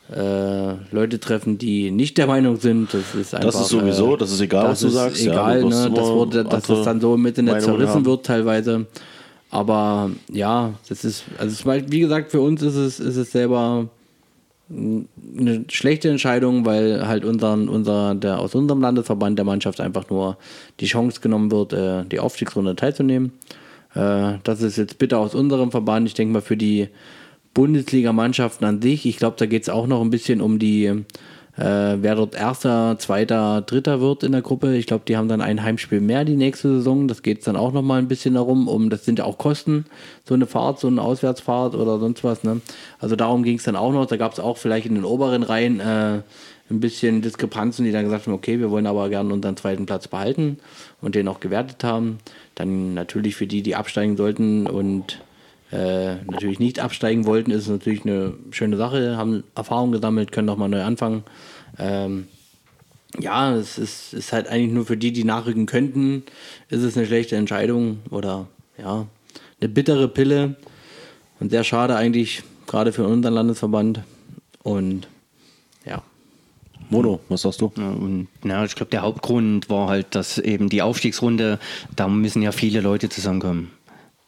äh, Leute treffen, die nicht der Meinung sind. Das ist einfach. ist sowieso, äh, das ist egal, was das du ist sagst, ja, Egal, du wirst ne, das wurde, dass das dann so mit in der Meinungen zerrissen haben. wird teilweise. Aber ja, das ist, also war- wie gesagt, für uns ist es, ist es selber eine schlechte Entscheidung, weil halt unseren, unser, der, aus unserem Landesverband der Mannschaft einfach nur die Chance genommen wird, äh, die Aufstiegsrunde teilzunehmen. Äh, das ist jetzt bitte aus unserem Verband. Ich denke mal für die Bundesliga-Mannschaften an sich. Ich glaube, da geht es auch noch ein bisschen um die, äh, wer dort Erster, Zweiter, Dritter wird in der Gruppe. Ich glaube, die haben dann ein Heimspiel mehr die nächste Saison. Das geht es dann auch noch mal ein bisschen darum. Um, das sind ja auch Kosten, so eine Fahrt, so eine Auswärtsfahrt oder sonst was. Ne? Also darum ging es dann auch noch. Da gab es auch vielleicht in den oberen Reihen äh, ein bisschen Diskrepanzen, die dann gesagt haben, okay, wir wollen aber gerne unseren zweiten Platz behalten und den auch gewertet haben. Dann natürlich für die, die absteigen sollten und äh, natürlich nicht absteigen wollten, ist natürlich eine schöne Sache, haben Erfahrung gesammelt, können nochmal neu anfangen. Ähm, ja, es ist, ist halt eigentlich nur für die, die nachrücken könnten, ist es eine schlechte Entscheidung oder ja, eine bittere Pille und sehr schade eigentlich, gerade für unseren Landesverband. Und ja, Mono, was sagst du? Ja, und na, ich glaube, der Hauptgrund war halt, dass eben die Aufstiegsrunde, da müssen ja viele Leute zusammenkommen.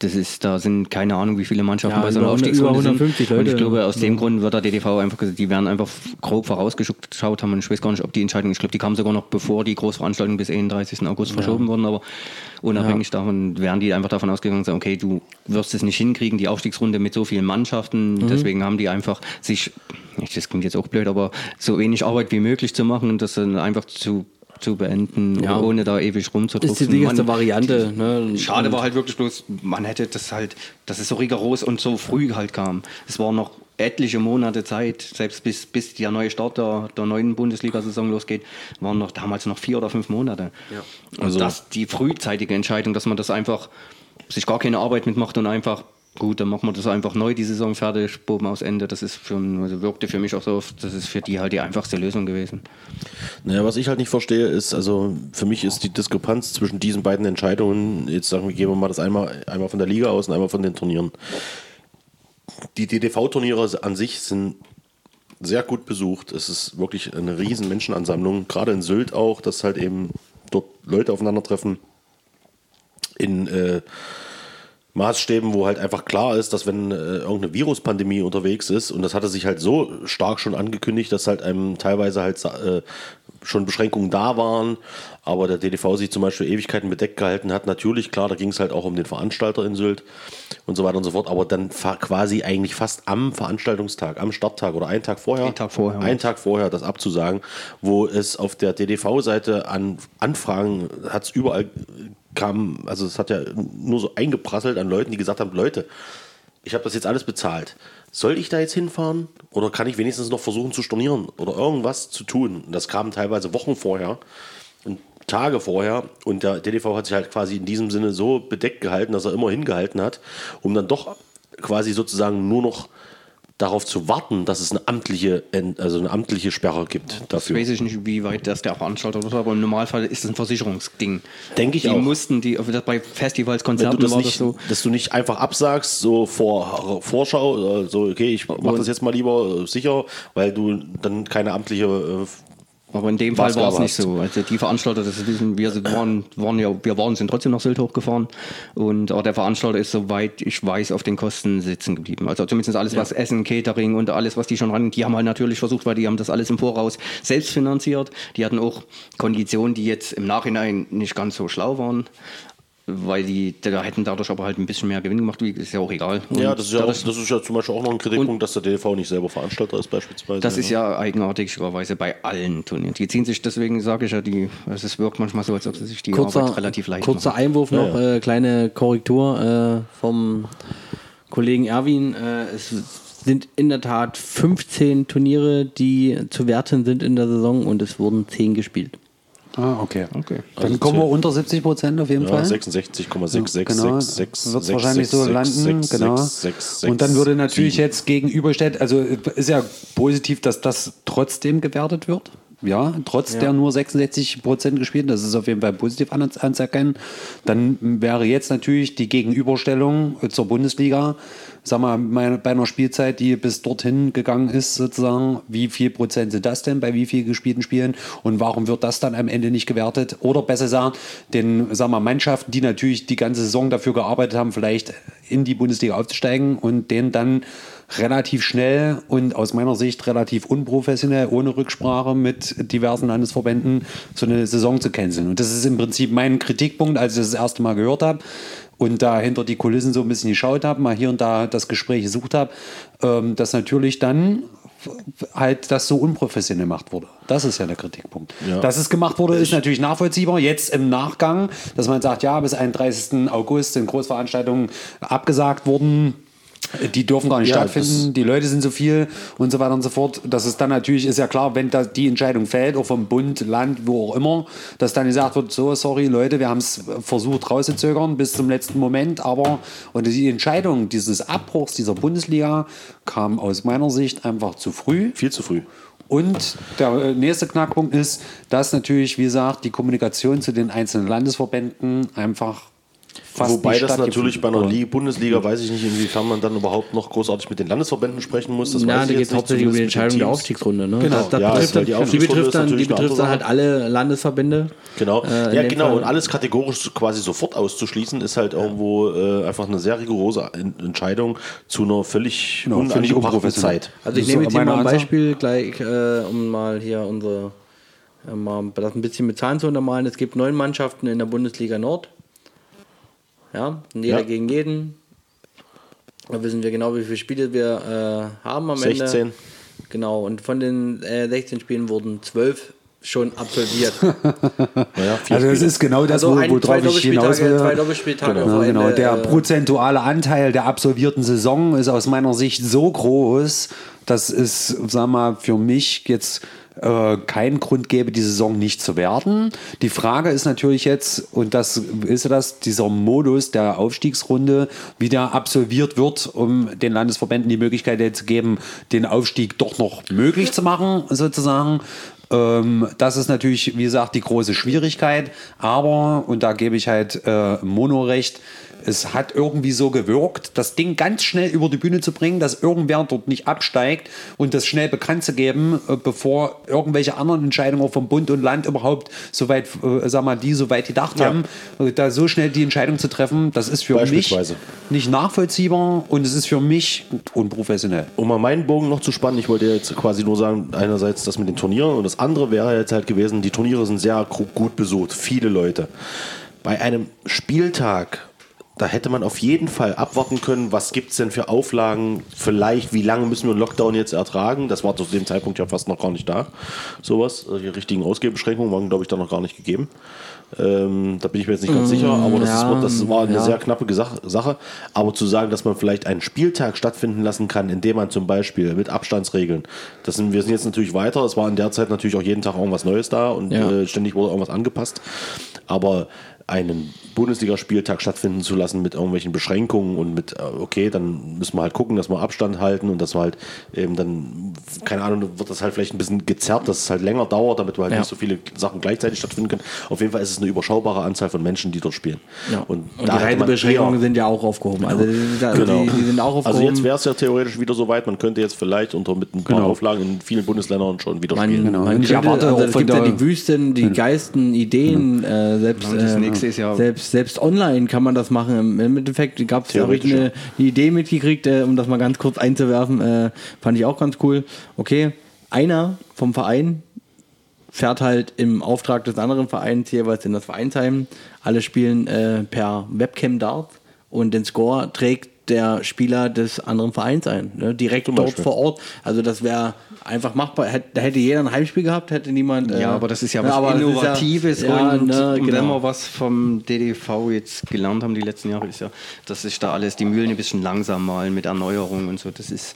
Das ist, da sind keine Ahnung, wie viele Mannschaften Ja, bei so einer über 100 Aufstiegsrunde über 150 sind. Und ich glaube, aus dem Grund wird der DDV einfach gesagt, die werden einfach grob vorausgeschaut haben. Und ich weiß gar nicht, ob die Entscheidung, ich glaube, die kam sogar noch bevor die Großveranstaltung bis 31. August verschoben wurden, aber unabhängig davon wären die einfach davon ausgegangen, sagen, okay, du wirst es nicht hinkriegen, die Aufstiegsrunde mit so vielen Mannschaften. Mhm. Deswegen haben die einfach sich, das klingt jetzt auch blöd, aber so wenig Arbeit wie möglich zu machen und das dann einfach zu zu beenden, Ja. ohne da ewig rumzudrucken. ist die sicherste Variante. Ne? Schade war halt wirklich bloß, man hätte das halt, dass es so rigoros und so früh halt kam. Es war noch etliche Monate Zeit, selbst bis, bis der neue Start der, der neuen Bundesliga-Saison losgeht, waren noch damals noch vier oder fünf Monate. Ja. Und Also- das die frühzeitige Entscheidung, dass man das einfach sich gar keine Arbeit mitmacht und einfach gut, dann machen wir das einfach neu, die Saison fertig, Boben aus Ende. Das ist schon, also wirkte für mich auch so, das ist für die halt die einfachste Lösung gewesen. Naja, was ich halt nicht verstehe, ist, also für mich ist die Diskrepanz zwischen diesen beiden Entscheidungen, jetzt sagen wir, gehen wir mal das einmal, einmal von der Liga aus und einmal von den Turnieren. Die DDV-Turniere an sich sind sehr gut besucht. Es ist wirklich eine riesen Menschenansammlung, gerade in Sylt auch, dass halt eben dort Leute aufeinandertreffen in äh, Maßstäben, wo halt einfach klar ist, dass wenn äh, irgendeine Viruspandemie unterwegs ist, und das hatte sich halt so stark schon angekündigt, dass halt einem teilweise halt äh, schon Beschränkungen da waren, aber der DDV sich zum Beispiel Ewigkeiten bedeckt gehalten hat. Natürlich, klar, da ging es halt auch um den Veranstalter in Sylt und so weiter und so fort, aber dann quasi eigentlich fast am Veranstaltungstag, am Starttag oder einen Tag vorher, Einen Tag vorher. einen Tag vorher das abzusagen, wo es auf der DDV-Seite an Anfragen hat es überall kam, also es hat ja nur so eingeprasselt an Leuten, die gesagt haben, Leute, ich habe das jetzt alles bezahlt. Soll ich da jetzt hinfahren oder kann ich wenigstens noch versuchen zu stornieren oder irgendwas zu tun? Das kam teilweise Wochen vorher und Tage vorher und der DDV hat sich halt quasi in diesem Sinne so bedeckt gehalten, dass er immer hingehalten hat, um dann doch quasi sozusagen nur noch darauf zu warten, dass es eine amtliche, also eine amtliche Sperre gibt Das dafür. weiß ich nicht, wie weit das der Veranstalter wird, aber im Normalfall ist es ein Versicherungsding. Denke ich die auch. mussten, die, bei Festivals, Wenn du Konzerten das war nicht, das so. dass du nicht einfach absagst, so vor Vorschau, oder so, okay, ich mach das jetzt mal lieber äh, sicher, weil du dann keine amtliche äh, Aber in dem Fall war es nicht so. Also die Veranstalter, das wissen wir, sind- waren, waren ja, wir waren, sind trotzdem nach Sylt hochgefahren. Und aber der Veranstalter ist, soweit ich weiß, auf den Kosten sitzen geblieben. Also zumindest alles, was Essen, Catering und alles, was die schon ran, die haben halt natürlich versucht, weil die haben das alles im Voraus selbst finanziert. Die hatten auch Konditionen, die jetzt im Nachhinein nicht ganz so schlau waren. Weil die da hätten dadurch aber halt ein bisschen mehr Gewinn gemacht, wie ist ja auch egal. Ja, Und das ist ja, auch, das ist ja zum Beispiel auch noch ein Kritikpunkt, dass der DLV nicht selber Veranstalter ist, beispielsweise. Das ist ja eigenartigerweise bei allen Turnieren. Die ziehen sich, deswegen sage ich ja, die, also es wirkt manchmal so, als ob sie sich die kurzer, Arbeit relativ leicht kurzer machen. Einwurf noch, Ja, Äh, kleine Korrektur äh, vom Kollegen Erwin. Äh, es sind in der Tat 15 Turniere, die zu werten sind in der Saison und es wurden 10 gespielt. Ah, okay. Okay. Dann Also kommen wir unter 70 Prozent auf jeden ja, Fall. 66,666. Genau, wird es wahrscheinlich so landen, genau. Und dann würde natürlich jetzt gegenüberstellen, also ist ja positiv, dass das trotzdem gewertet wird. Ja, trotz der nur 66 Prozent gespielten, das ist auf jeden Fall positiv an, anzuerkennen. Dann wäre jetzt natürlich die Gegenüberstellung zur Bundesliga, sag mal, bei einer Spielzeit, die bis dorthin gegangen ist, sozusagen, wie viel Prozent sind das denn bei wie viel gespielten Spielen und warum wird das dann am Ende nicht gewertet? Oder besser sagen, den, sag mal, Mannschaften, die natürlich die ganze Saison dafür gearbeitet haben, vielleicht in die Bundesliga aufzusteigen und denen dann relativ schnell und aus meiner Sicht relativ unprofessionell, ohne Rücksprache mit diversen Landesverbänden so eine Saison zu canceln. Und das ist im Prinzip mein Kritikpunkt, als ich das, das erste Mal gehört habe und da hinter die Kulissen so ein bisschen geschaut habe, mal hier und da das Gespräch gesucht habe, ähm, dass natürlich dann halt das so unprofessionell gemacht wurde. Das ist ja der Kritikpunkt. Ja. Dass es gemacht wurde, ist natürlich nachvollziehbar. Jetzt im Nachgang, dass man sagt, ja, bis 31. August sind Großveranstaltungen abgesagt worden. Die dürfen gar nicht Ja, stattfinden, die Leute sind so viel und so weiter und so fort. Das ist dann natürlich, ist ja klar, wenn da die Entscheidung fällt, auch vom Bund, Land, wo auch immer, dass dann gesagt wird, so, sorry Leute, wir haben es versucht rauszuzögern bis zum letzten Moment, aber und die Entscheidung dieses Abbruchs dieser Bundesliga kam aus meiner Sicht einfach zu früh. Viel zu früh. Und der nächste Knackpunkt ist, dass natürlich, wie gesagt, die Kommunikation zu den einzelnen Landesverbänden einfach fast Wobei nicht das natürlich bei einer hat. Li- Bundesliga, weiß ich nicht, inwiefern man dann überhaupt noch großartig mit den Landesverbänden sprechen muss. Das Na, weiß da geht es nicht, hauptsächlich um die Entscheidung der. Aufstiegsrunde. Ne? Genau. Das, das Ja, betrifft, die dann, die Aufstiegsrunde betrifft dann, die betrifft dann halt alle Landesverbände. Genau. Äh, ja, genau. Fall- Und alles kategorisch quasi sofort auszuschließen, ist halt irgendwo äh, einfach eine sehr rigorose En- Entscheidung zu einer völlig Genau, unangebrachten. Zeit. Also ich nehme jetzt hier mal ein. Beispiel gleich, äh, um mal hier unsere, äh, mal das ein bisschen mit Zahlen zu untermalen. Es gibt neun Mannschaften in der Bundesliga Nord. Ja, und jeder Ja. gegen jeden. Da wissen wir genau, wie viele Spiele wir äh, haben am 16. Ende. Genau, und von den äh, 16 Spielen wurden 12 schon absolviert. Vier Also es Spiele. ist genau das, Also wo, ein- worauf zwei ich hinaus will. zwei Doppelspieltage Ja, am genau. Wochenende, Der äh, prozentuale Anteil der absolvierten Saison ist aus meiner Sicht so groß, dass es, sag mal, für mich jetzt äh, keinen Grund gäbe, die Saison nicht zu werden. Die Frage ist natürlich jetzt, und das ist ja das, dieser Modus der Aufstiegsrunde wieder absolviert wird, um den Landesverbänden die Möglichkeit zu geben, den Aufstieg doch noch möglich zu machen, sozusagen. Ähm, das ist natürlich, wie gesagt, die große Schwierigkeit. Aber, und da gebe ich halt äh, Mono recht, es hat irgendwie so gewirkt, das Ding ganz schnell über die Bühne zu bringen, dass irgendwer dort nicht absteigt und das schnell bekannt zu geben, äh, bevor irgendwelche anderen Entscheidungen vom Bund und Land überhaupt soweit, äh, sag mal, die soweit gedacht Ja. haben, äh, da so schnell die Entscheidung zu treffen, das ist für mich nicht nachvollziehbar und es ist für mich unprofessionell. Um mal meinen Bogen noch zu spannen, ich wollte jetzt quasi nur sagen, einerseits das mit den Turnieren und das andere wäre jetzt halt gewesen, die Turniere sind sehr gut besucht, viele Leute. Bei einem Spieltag, da hätte man auf jeden Fall abwarten können, was gibt es denn für Auflagen, vielleicht, wie lange müssen wir einen Lockdown jetzt ertragen, das war zu dem Zeitpunkt ja fast noch gar nicht da, sowas, Also die richtigen Ausgehbeschränkungen waren, glaube ich, da noch gar nicht gegeben. Ähm, da bin ich mir jetzt nicht ganz sicher, aber das, ja, ist, das war eine ja. sehr knappe Sache. Aber zu sagen, dass man vielleicht einen Spieltag stattfinden lassen kann, indem man zum Beispiel mit Abstandsregeln, das sind, wir sind jetzt natürlich weiter, es war in der Zeit natürlich auch jeden Tag irgendwas Neues da und Ja. äh, ständig wurde irgendwas angepasst. Aber einen Bundesligaspieltag stattfinden zu lassen mit irgendwelchen Beschränkungen und mit, äh, okay, dann müssen wir halt gucken, dass wir Abstand halten und dass wir halt eben dann, keine Ahnung, wird das halt vielleicht ein bisschen gezerrt, dass es halt länger dauert, damit wir halt Ja. nicht so viele Sachen gleichzeitig stattfinden können. Auf jeden Fall ist es eine überschaubare Anzahl von Menschen, die dort spielen. Ja. Und, Und, die man Reisebeschränkungen sind ja auch aufgehoben. Also die, Genau. die, die sind auch aufgehoben. Also jetzt wäre es ja theoretisch wieder so weit, man könnte jetzt vielleicht unter mit ein paar Genau. Auflagen in vielen Bundesländern schon wieder man, spielen. Genau. man Und ich könnte, erwarte also auch es gibt ja die Wüsten, die Geisten, Ideen, äh, selbst, das äh, ist ja- selbst, selbst online kann man das machen. Im- Endeffekt gab es, eine, eine Idee mitgekriegt, äh, um das mal ganz kurz einzuwerfen, äh, fand ich auch ganz cool. Okay, einer vom Verein fährt halt im Auftrag des anderen Vereins jeweils in das Vereinsheim. Alle spielen äh, per Webcam Dart und den Score trägt der Spieler des anderen Vereins ein. Ne? Direkt Zum dort Beispiel. vor Ort. Also das wäre einfach machbar. Da hätte jeder ein Heimspiel gehabt, hätte niemand. äh, Ja, aber das ist ja ne, was ja- Innovatives ja, und, ne, und wenn genau. wir was vom DDV jetzt gelernt haben die letzten Jahre, ist ja, dass sich da alles die Mühlen ein bisschen langsam malen mit Erneuerung und so. Das ist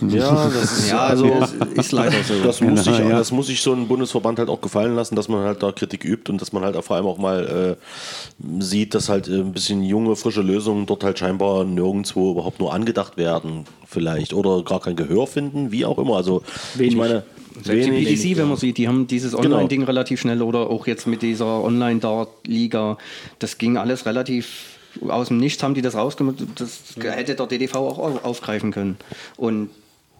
Ja, das ist ja, also. das ist leider so. Das muss, sich, Ja. das muss sich so ein Bundesverband halt auch gefallen lassen, dass man halt da Kritik übt und dass man halt vor allem auch mal äh, sieht, dass halt äh, ein bisschen junge, frische Lösungen dort halt scheinbar nirgendwo überhaupt nur angedacht werden, vielleicht. Oder gar kein Gehör finden, wie auch immer. Also, Wenig. ich meine, Selbst die wenig. PDC, wenn man sieht, die haben dieses Genau. Online-Ding relativ schnell oder auch jetzt mit dieser Online-Dart-Liga, das ging alles relativ aus dem Nichts, haben die das rausgemacht. Das hätte der DDV auch au- aufgreifen können und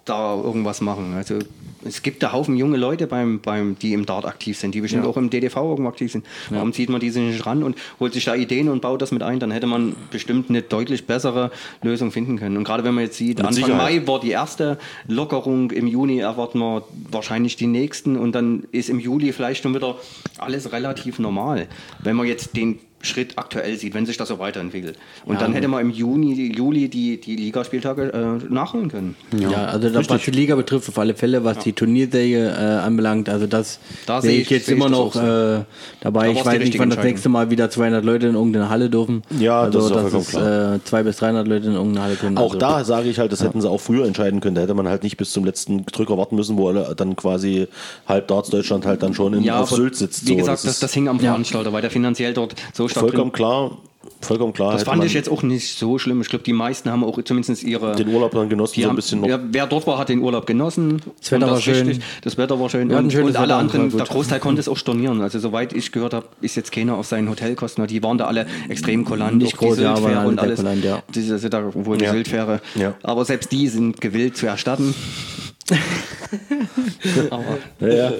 da irgendwas machen. Also es gibt da Haufen junge Leute, beim, beim, die im Dart aktiv sind, die bestimmt auch im DDV irgendwo aktiv sind. Warum zieht man diese nicht ran und holt sich da Ideen und baut das mit ein? Dann hätte man bestimmt eine deutlich bessere Lösung finden können. Und gerade wenn man jetzt sieht, Anfang Sicherheit. Mai war die erste Lockerung. Im Juni erwarten wir wahrscheinlich die nächsten und dann ist im Juli vielleicht schon wieder alles relativ normal. Wenn man jetzt den Schritt aktuell sieht, wenn sich das so weiterentwickelt. Und dann hätte man im Juni, Juli die, die Ligaspieltage äh, nachholen können. Ja, also das, was die Liga betrifft, auf alle Fälle, was die Turnierserie äh, anbelangt, also das Da sehe ich ich- jetzt sehe ich immer das noch so. äh, dabei. Da Ich weiß nicht, wann das nächste Mal wieder 200 Leute in irgendeine Halle dürfen. Ja, also, das ist auch dass es äh, 200 bis 300 Leute in irgendeine Halle können. Auch also, da sage ich halt, das hätten sie auch früher entscheiden können. Da hätte man halt nicht bis zum letzten Drücker warten müssen, wo alle dann quasi halb Darts Deutschland halt dann schon in, auf Sylt sitzt. Wie So, gesagt, das, ist das hing am Veranstalter, weil der finanziell dort so stark vollkommen drin- klar. Vollkommen klar. Das fand ich jetzt auch nicht so schlimm. Ich glaube, die meisten haben auch zumindest ihre. den Urlaub dann genossen, Die so ein bisschen noch. ja, wer dort war, hat den Urlaub genossen. Das Wetter Und war schön. richtig- Das Wetter war schön. Wir Und, und alle anderen, der Großteil konnte es auch stornieren. Also soweit ich gehört habe, ist jetzt keiner auf seinen Hotelkosten. Die waren da alle extrem kulant. Nicht Auch die groß, ja, aber und alles. kulant, ja. Diese, also da wohl die Ja. Syltfähre. Ja. Aber selbst die sind gewillt zu erstatten. Aber Ja, ja.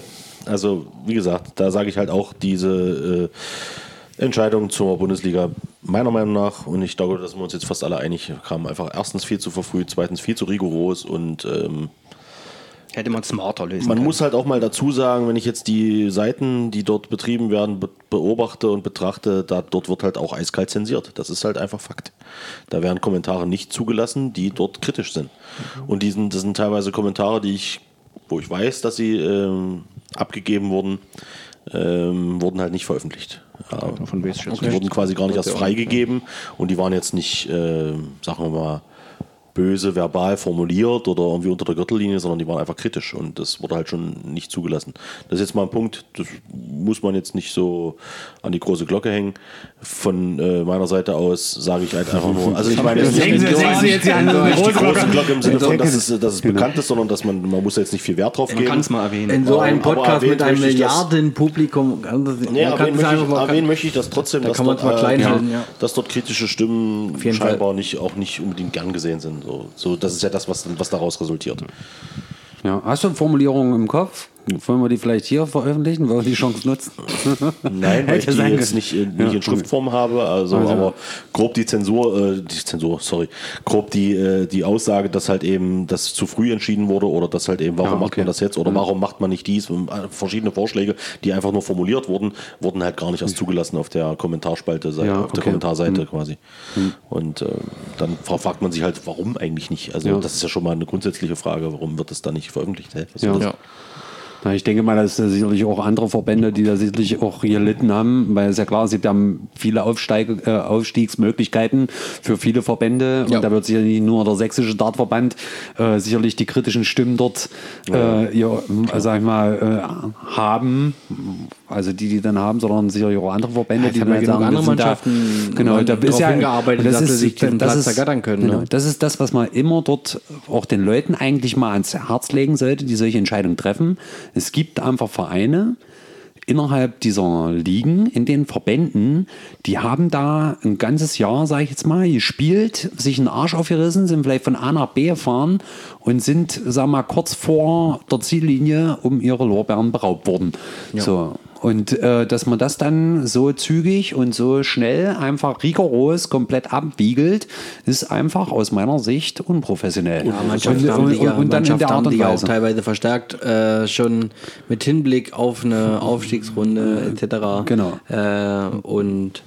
Also, wie gesagt, da sage ich halt auch diese äh, Entscheidung zur Bundesliga meiner Meinung nach, und ich glaube, da sind wir uns jetzt fast alle einig, kam einfach erstens viel zu verfrüht, zweitens viel zu rigoros und ähm, hätte man smarter lösen man können. muss halt auch mal dazu sagen, wenn ich jetzt die Seiten, die dort betrieben werden, be beobachte und betrachte, da, dort wird halt auch eiskalt zensiert. Das ist halt einfach Fakt. Da werden Kommentare nicht zugelassen, die dort kritisch sind. Und die sind, das sind teilweise Kommentare, die ich wo ich weiß, dass sie ähm, abgegeben wurden, ähm, wurden halt nicht veröffentlicht. Ja, Von ich jetzt die wurden quasi gar nicht erst freigegeben und die waren jetzt nicht, äh, sagen wir mal, böse verbal formuliert oder irgendwie unter der Gürtellinie, sondern die waren einfach kritisch und das wurde halt schon nicht zugelassen. Das ist jetzt mal ein Punkt, das muss man jetzt nicht so an die große Glocke hängen. Von äh, meiner Seite aus sage ich halt einfach nur, also ich meine, es ist Sie- nicht, hängen Sie jetzt nicht die große Glocke. Im Sinne von, dass Genau. es, dass es bekannt ist, sondern dass man, man muss jetzt nicht viel Wert drauf Man geben. kann es mal erwähnen. In so einem Podcast mit einem das- Milliardenpublikum. kann das- Nee, man erwähnen möchte, einfach ich, mal- erwähnen möchte ich das trotzdem, Da dass, man dort, es mal klein äh, halten, ja. dass dort kritische Stimmen scheinbar nicht, auch nicht unbedingt gern gesehen sind. So, das ist ja das, was, was daraus resultiert. Ja. Hast du Formulierungen im Kopf? Wollen wir die vielleicht hier veröffentlichen? Wollen wir die Chance nutzen? Nein, weil ich die jetzt nicht, in- nicht Ja. in Schriftform habe, also, Also. aber grob die Zensur, äh, die Zensur, sorry, grob die, äh, die Aussage, dass halt eben das zu früh entschieden wurde oder dass halt eben, warum Ja, macht okay. man das jetzt oder warum macht man nicht dies? Und, äh, Verschiedene Vorschläge, die einfach nur formuliert wurden, wurden halt gar nicht erst zugelassen auf der Kommentarspalte, Ja, auf der okay. Kommentarseite quasi. Und äh, dann fra- fragt man sich halt, warum eigentlich nicht? Also Ja. das ist ja schon mal eine grundsätzliche Frage, warum wird das dann nicht veröffentlicht? Hä? Was Ja. Das? Ja. Na, ich denke mal, dass es sicherlich auch andere Verbände, die da sicherlich auch gelitten haben, weil es ja klar ist, es gibt ja viele Aufsteig, äh, Aufstiegsmöglichkeiten für viele Verbände Ja. und da wird sicherlich nicht nur der sächsische Dartverband äh, sicherlich die kritischen Stimmen dort äh, ja, äh, sag ich mal, äh, haben, also die, die dann haben, sondern sicherlich auch andere Verbände, Ja, die haben ja dann sagen, andere wir sind Mannschaften da, genau, da ist ja hingearbeitet, und dass sie sich diesen Platz ergattern können, Genau, ne? das ist das, was man immer dort auch den Leuten eigentlich mal ans Herz legen sollte, die solche Entscheidungen treffen. Es gibt einfach Vereine innerhalb dieser Ligen, in den Verbänden, die haben da ein ganzes Jahr, sage ich jetzt mal, gespielt, sich einen Arsch aufgerissen, sind vielleicht von A nach B gefahren und sind, sag mal, kurz vor der Ziellinie um ihre Lorbeeren beraubt worden. So. Und äh, dass man das dann so zügig und so schnell einfach rigoros komplett abwiegelt, ist einfach aus meiner Sicht unprofessionell. Ja, Mannschaften haben sich ja, und dann in der Art und auch Weise. teilweise verstärkt, äh, schon mit Hinblick auf eine Aufstiegsrunde etc. Genau. Äh, und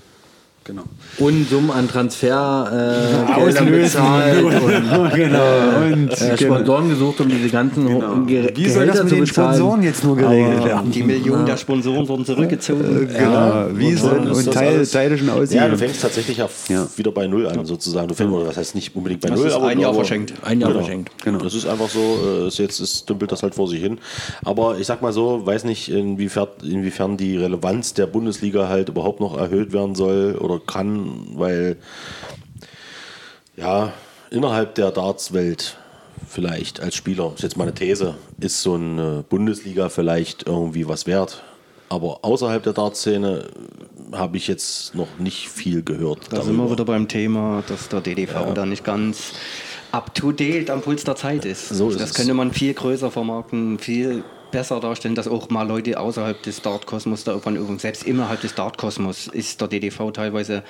Genau. Unsummen an Transfer äh, bezahlt und genau. Und äh, Sponsoren gesucht, um diese ganzen Ge Genau. Wie soll das mit zu den bezahlen. Sponsoren jetzt nur geregelt werden? Die Millionen der Sponsoren wurden zurückgezogen. Genau. Wie und soll und das Teil. Teile schon Ja, du fängst tatsächlich ja, Ja. wieder bei Null an, sozusagen. Du fängst, oder das heißt nicht unbedingt bei Das Null, ist ein Jahr aber verschenkt. Ein Jahr genau. verschenkt. Genau. Das ist einfach so, äh, ist jetzt ist, dümpelt das halt vor sich hin. Aber ich sag mal so, weiß nicht, inwiefern, inwiefern die Relevanz der Bundesliga halt überhaupt noch erhöht werden soll oder kann, weil ja, innerhalb der Darts-Welt vielleicht als Spieler, ist jetzt meine These, ist so eine Bundesliga vielleicht irgendwie was wert. Aber außerhalb der Dartszene habe ich jetzt noch nicht viel gehört. Da sind wir wieder beim Thema, dass der DDV da nicht ganz up to date am Puls der Zeit ist. So ist das könnte man viel größer vermarkten, viel besser darstellen, dass auch mal Leute außerhalb des Dartkosmos da irgendwann übrigens, selbst innerhalb des Dartkosmos ist der DDV teilweise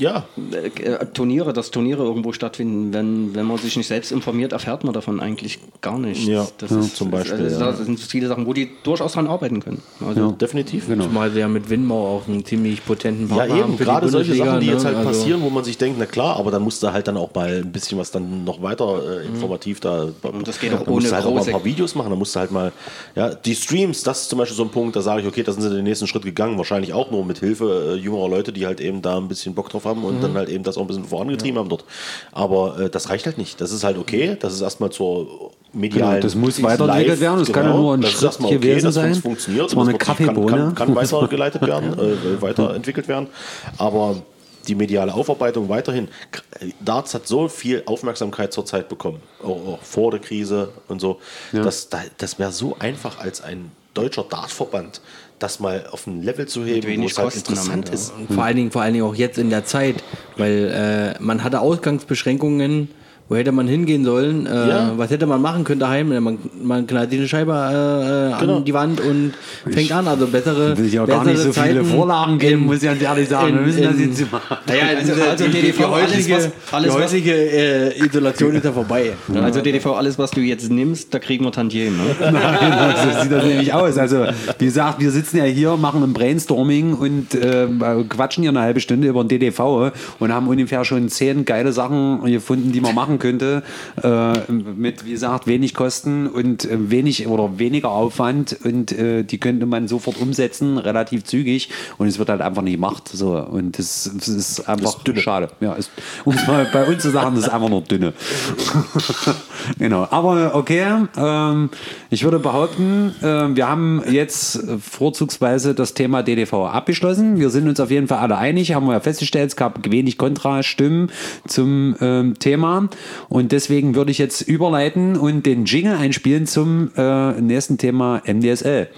Ja, äh, Turniere, dass Turniere irgendwo stattfinden. Wenn, wenn man sich nicht selbst informiert, erfährt man davon eigentlich gar nichts. Ja, das ja, ist, zum Beispiel, Also, ja. Das sind viele Sachen, wo die durchaus dran arbeiten können. Also, definitiv. Zumal wir ja mit Winmau auch einen ziemlich potenten Ja, Partner haben eben, die gerade solche Sachen, die ne? jetzt halt Also- passieren, wo man sich denkt, na klar, aber dann musst du halt dann auch mal ein bisschen was dann noch weiter äh, informativ da. Und das geht auch dann musst ohne du halt auch mal ein paar Videos machen, dann musst du halt mal, ja, die Streams, das ist zum Beispiel so ein Punkt, da sage ich, okay, da sind sie den nächsten Schritt gegangen, wahrscheinlich auch nur mit Hilfe äh, jüngerer Leute, die halt eben da ein bisschen Bock drauf haben und Mhm. dann halt eben das auch ein bisschen vorangetrieben haben dort. Aber äh, das reicht halt nicht. Das ist halt okay, das ist erstmal zur medialen. Genau, das muss weiterentwickelt werden, es kann ja nur ein das ist Schritt erstmal gewesen das sein. funktioniert, Das war eine sich- kann, Kaffeebohne. kann, kann weitergeleitet werden, äh, weiterentwickelt werden. Aber die mediale Aufarbeitung weiterhin. Darts hat so viel Aufmerksamkeit zurzeit bekommen, auch, auch vor der Krise und so. dass da- das wäre so einfach als ein deutscher Dartverband, das mal auf ein Level zu heben, wo es halt interessant Ende. ist. Und vor allen Dingen, vor allen Dingen auch jetzt in der Zeit, weil äh, man hatte Ausgangsbeschränkungen. Wo hätte man hingehen sollen? Äh, Ja. Was hätte man machen können daheim? Man, man knallt sich eine Scheibe äh, Genau. an die Wand und fängt an. Also bessere, will ja bessere gar nicht so viele Zeiten Vorlagen geben, in- muss ich ganz ehrlich sagen. in- Wir müssen das in- jetzt mal. Naja, Also- also die, die, DDV, die alles, was- alles, die äh, Isolation ist ja vorbei. also DDV, alles was du jetzt nimmst, da kriegen wir Tantiem. Ne? Nein, so sieht das nämlich aus. Also, wie gesagt, wir sitzen ja hier, machen ein Brainstorming und äh, quatschen hier eine halbe Stunde über den DDV und haben ungefähr schon zehn geile Sachen gefunden, die man machen könnte, äh, mit, wie gesagt, wenig Kosten und äh, wenig oder weniger Aufwand und äh, die könnte man sofort umsetzen, relativ zügig und es wird halt einfach nicht gemacht. So. Und das, das ist einfach ist dünne. schade. Ja, ist, um es mal bei uns zu sagen, das ist einfach nur dünne. genau. Aber okay, ähm, ich würde behaupten, äh, wir haben jetzt vorzugsweise das Thema DDV abgeschlossen. Wir sind uns auf jeden Fall alle einig, haben wir ja festgestellt, es gab wenig Kontrastimmen zum ähm, Thema und deswegen würde ich jetzt überleiten und den Jingle einspielen zum äh, nächsten Thema MDSL.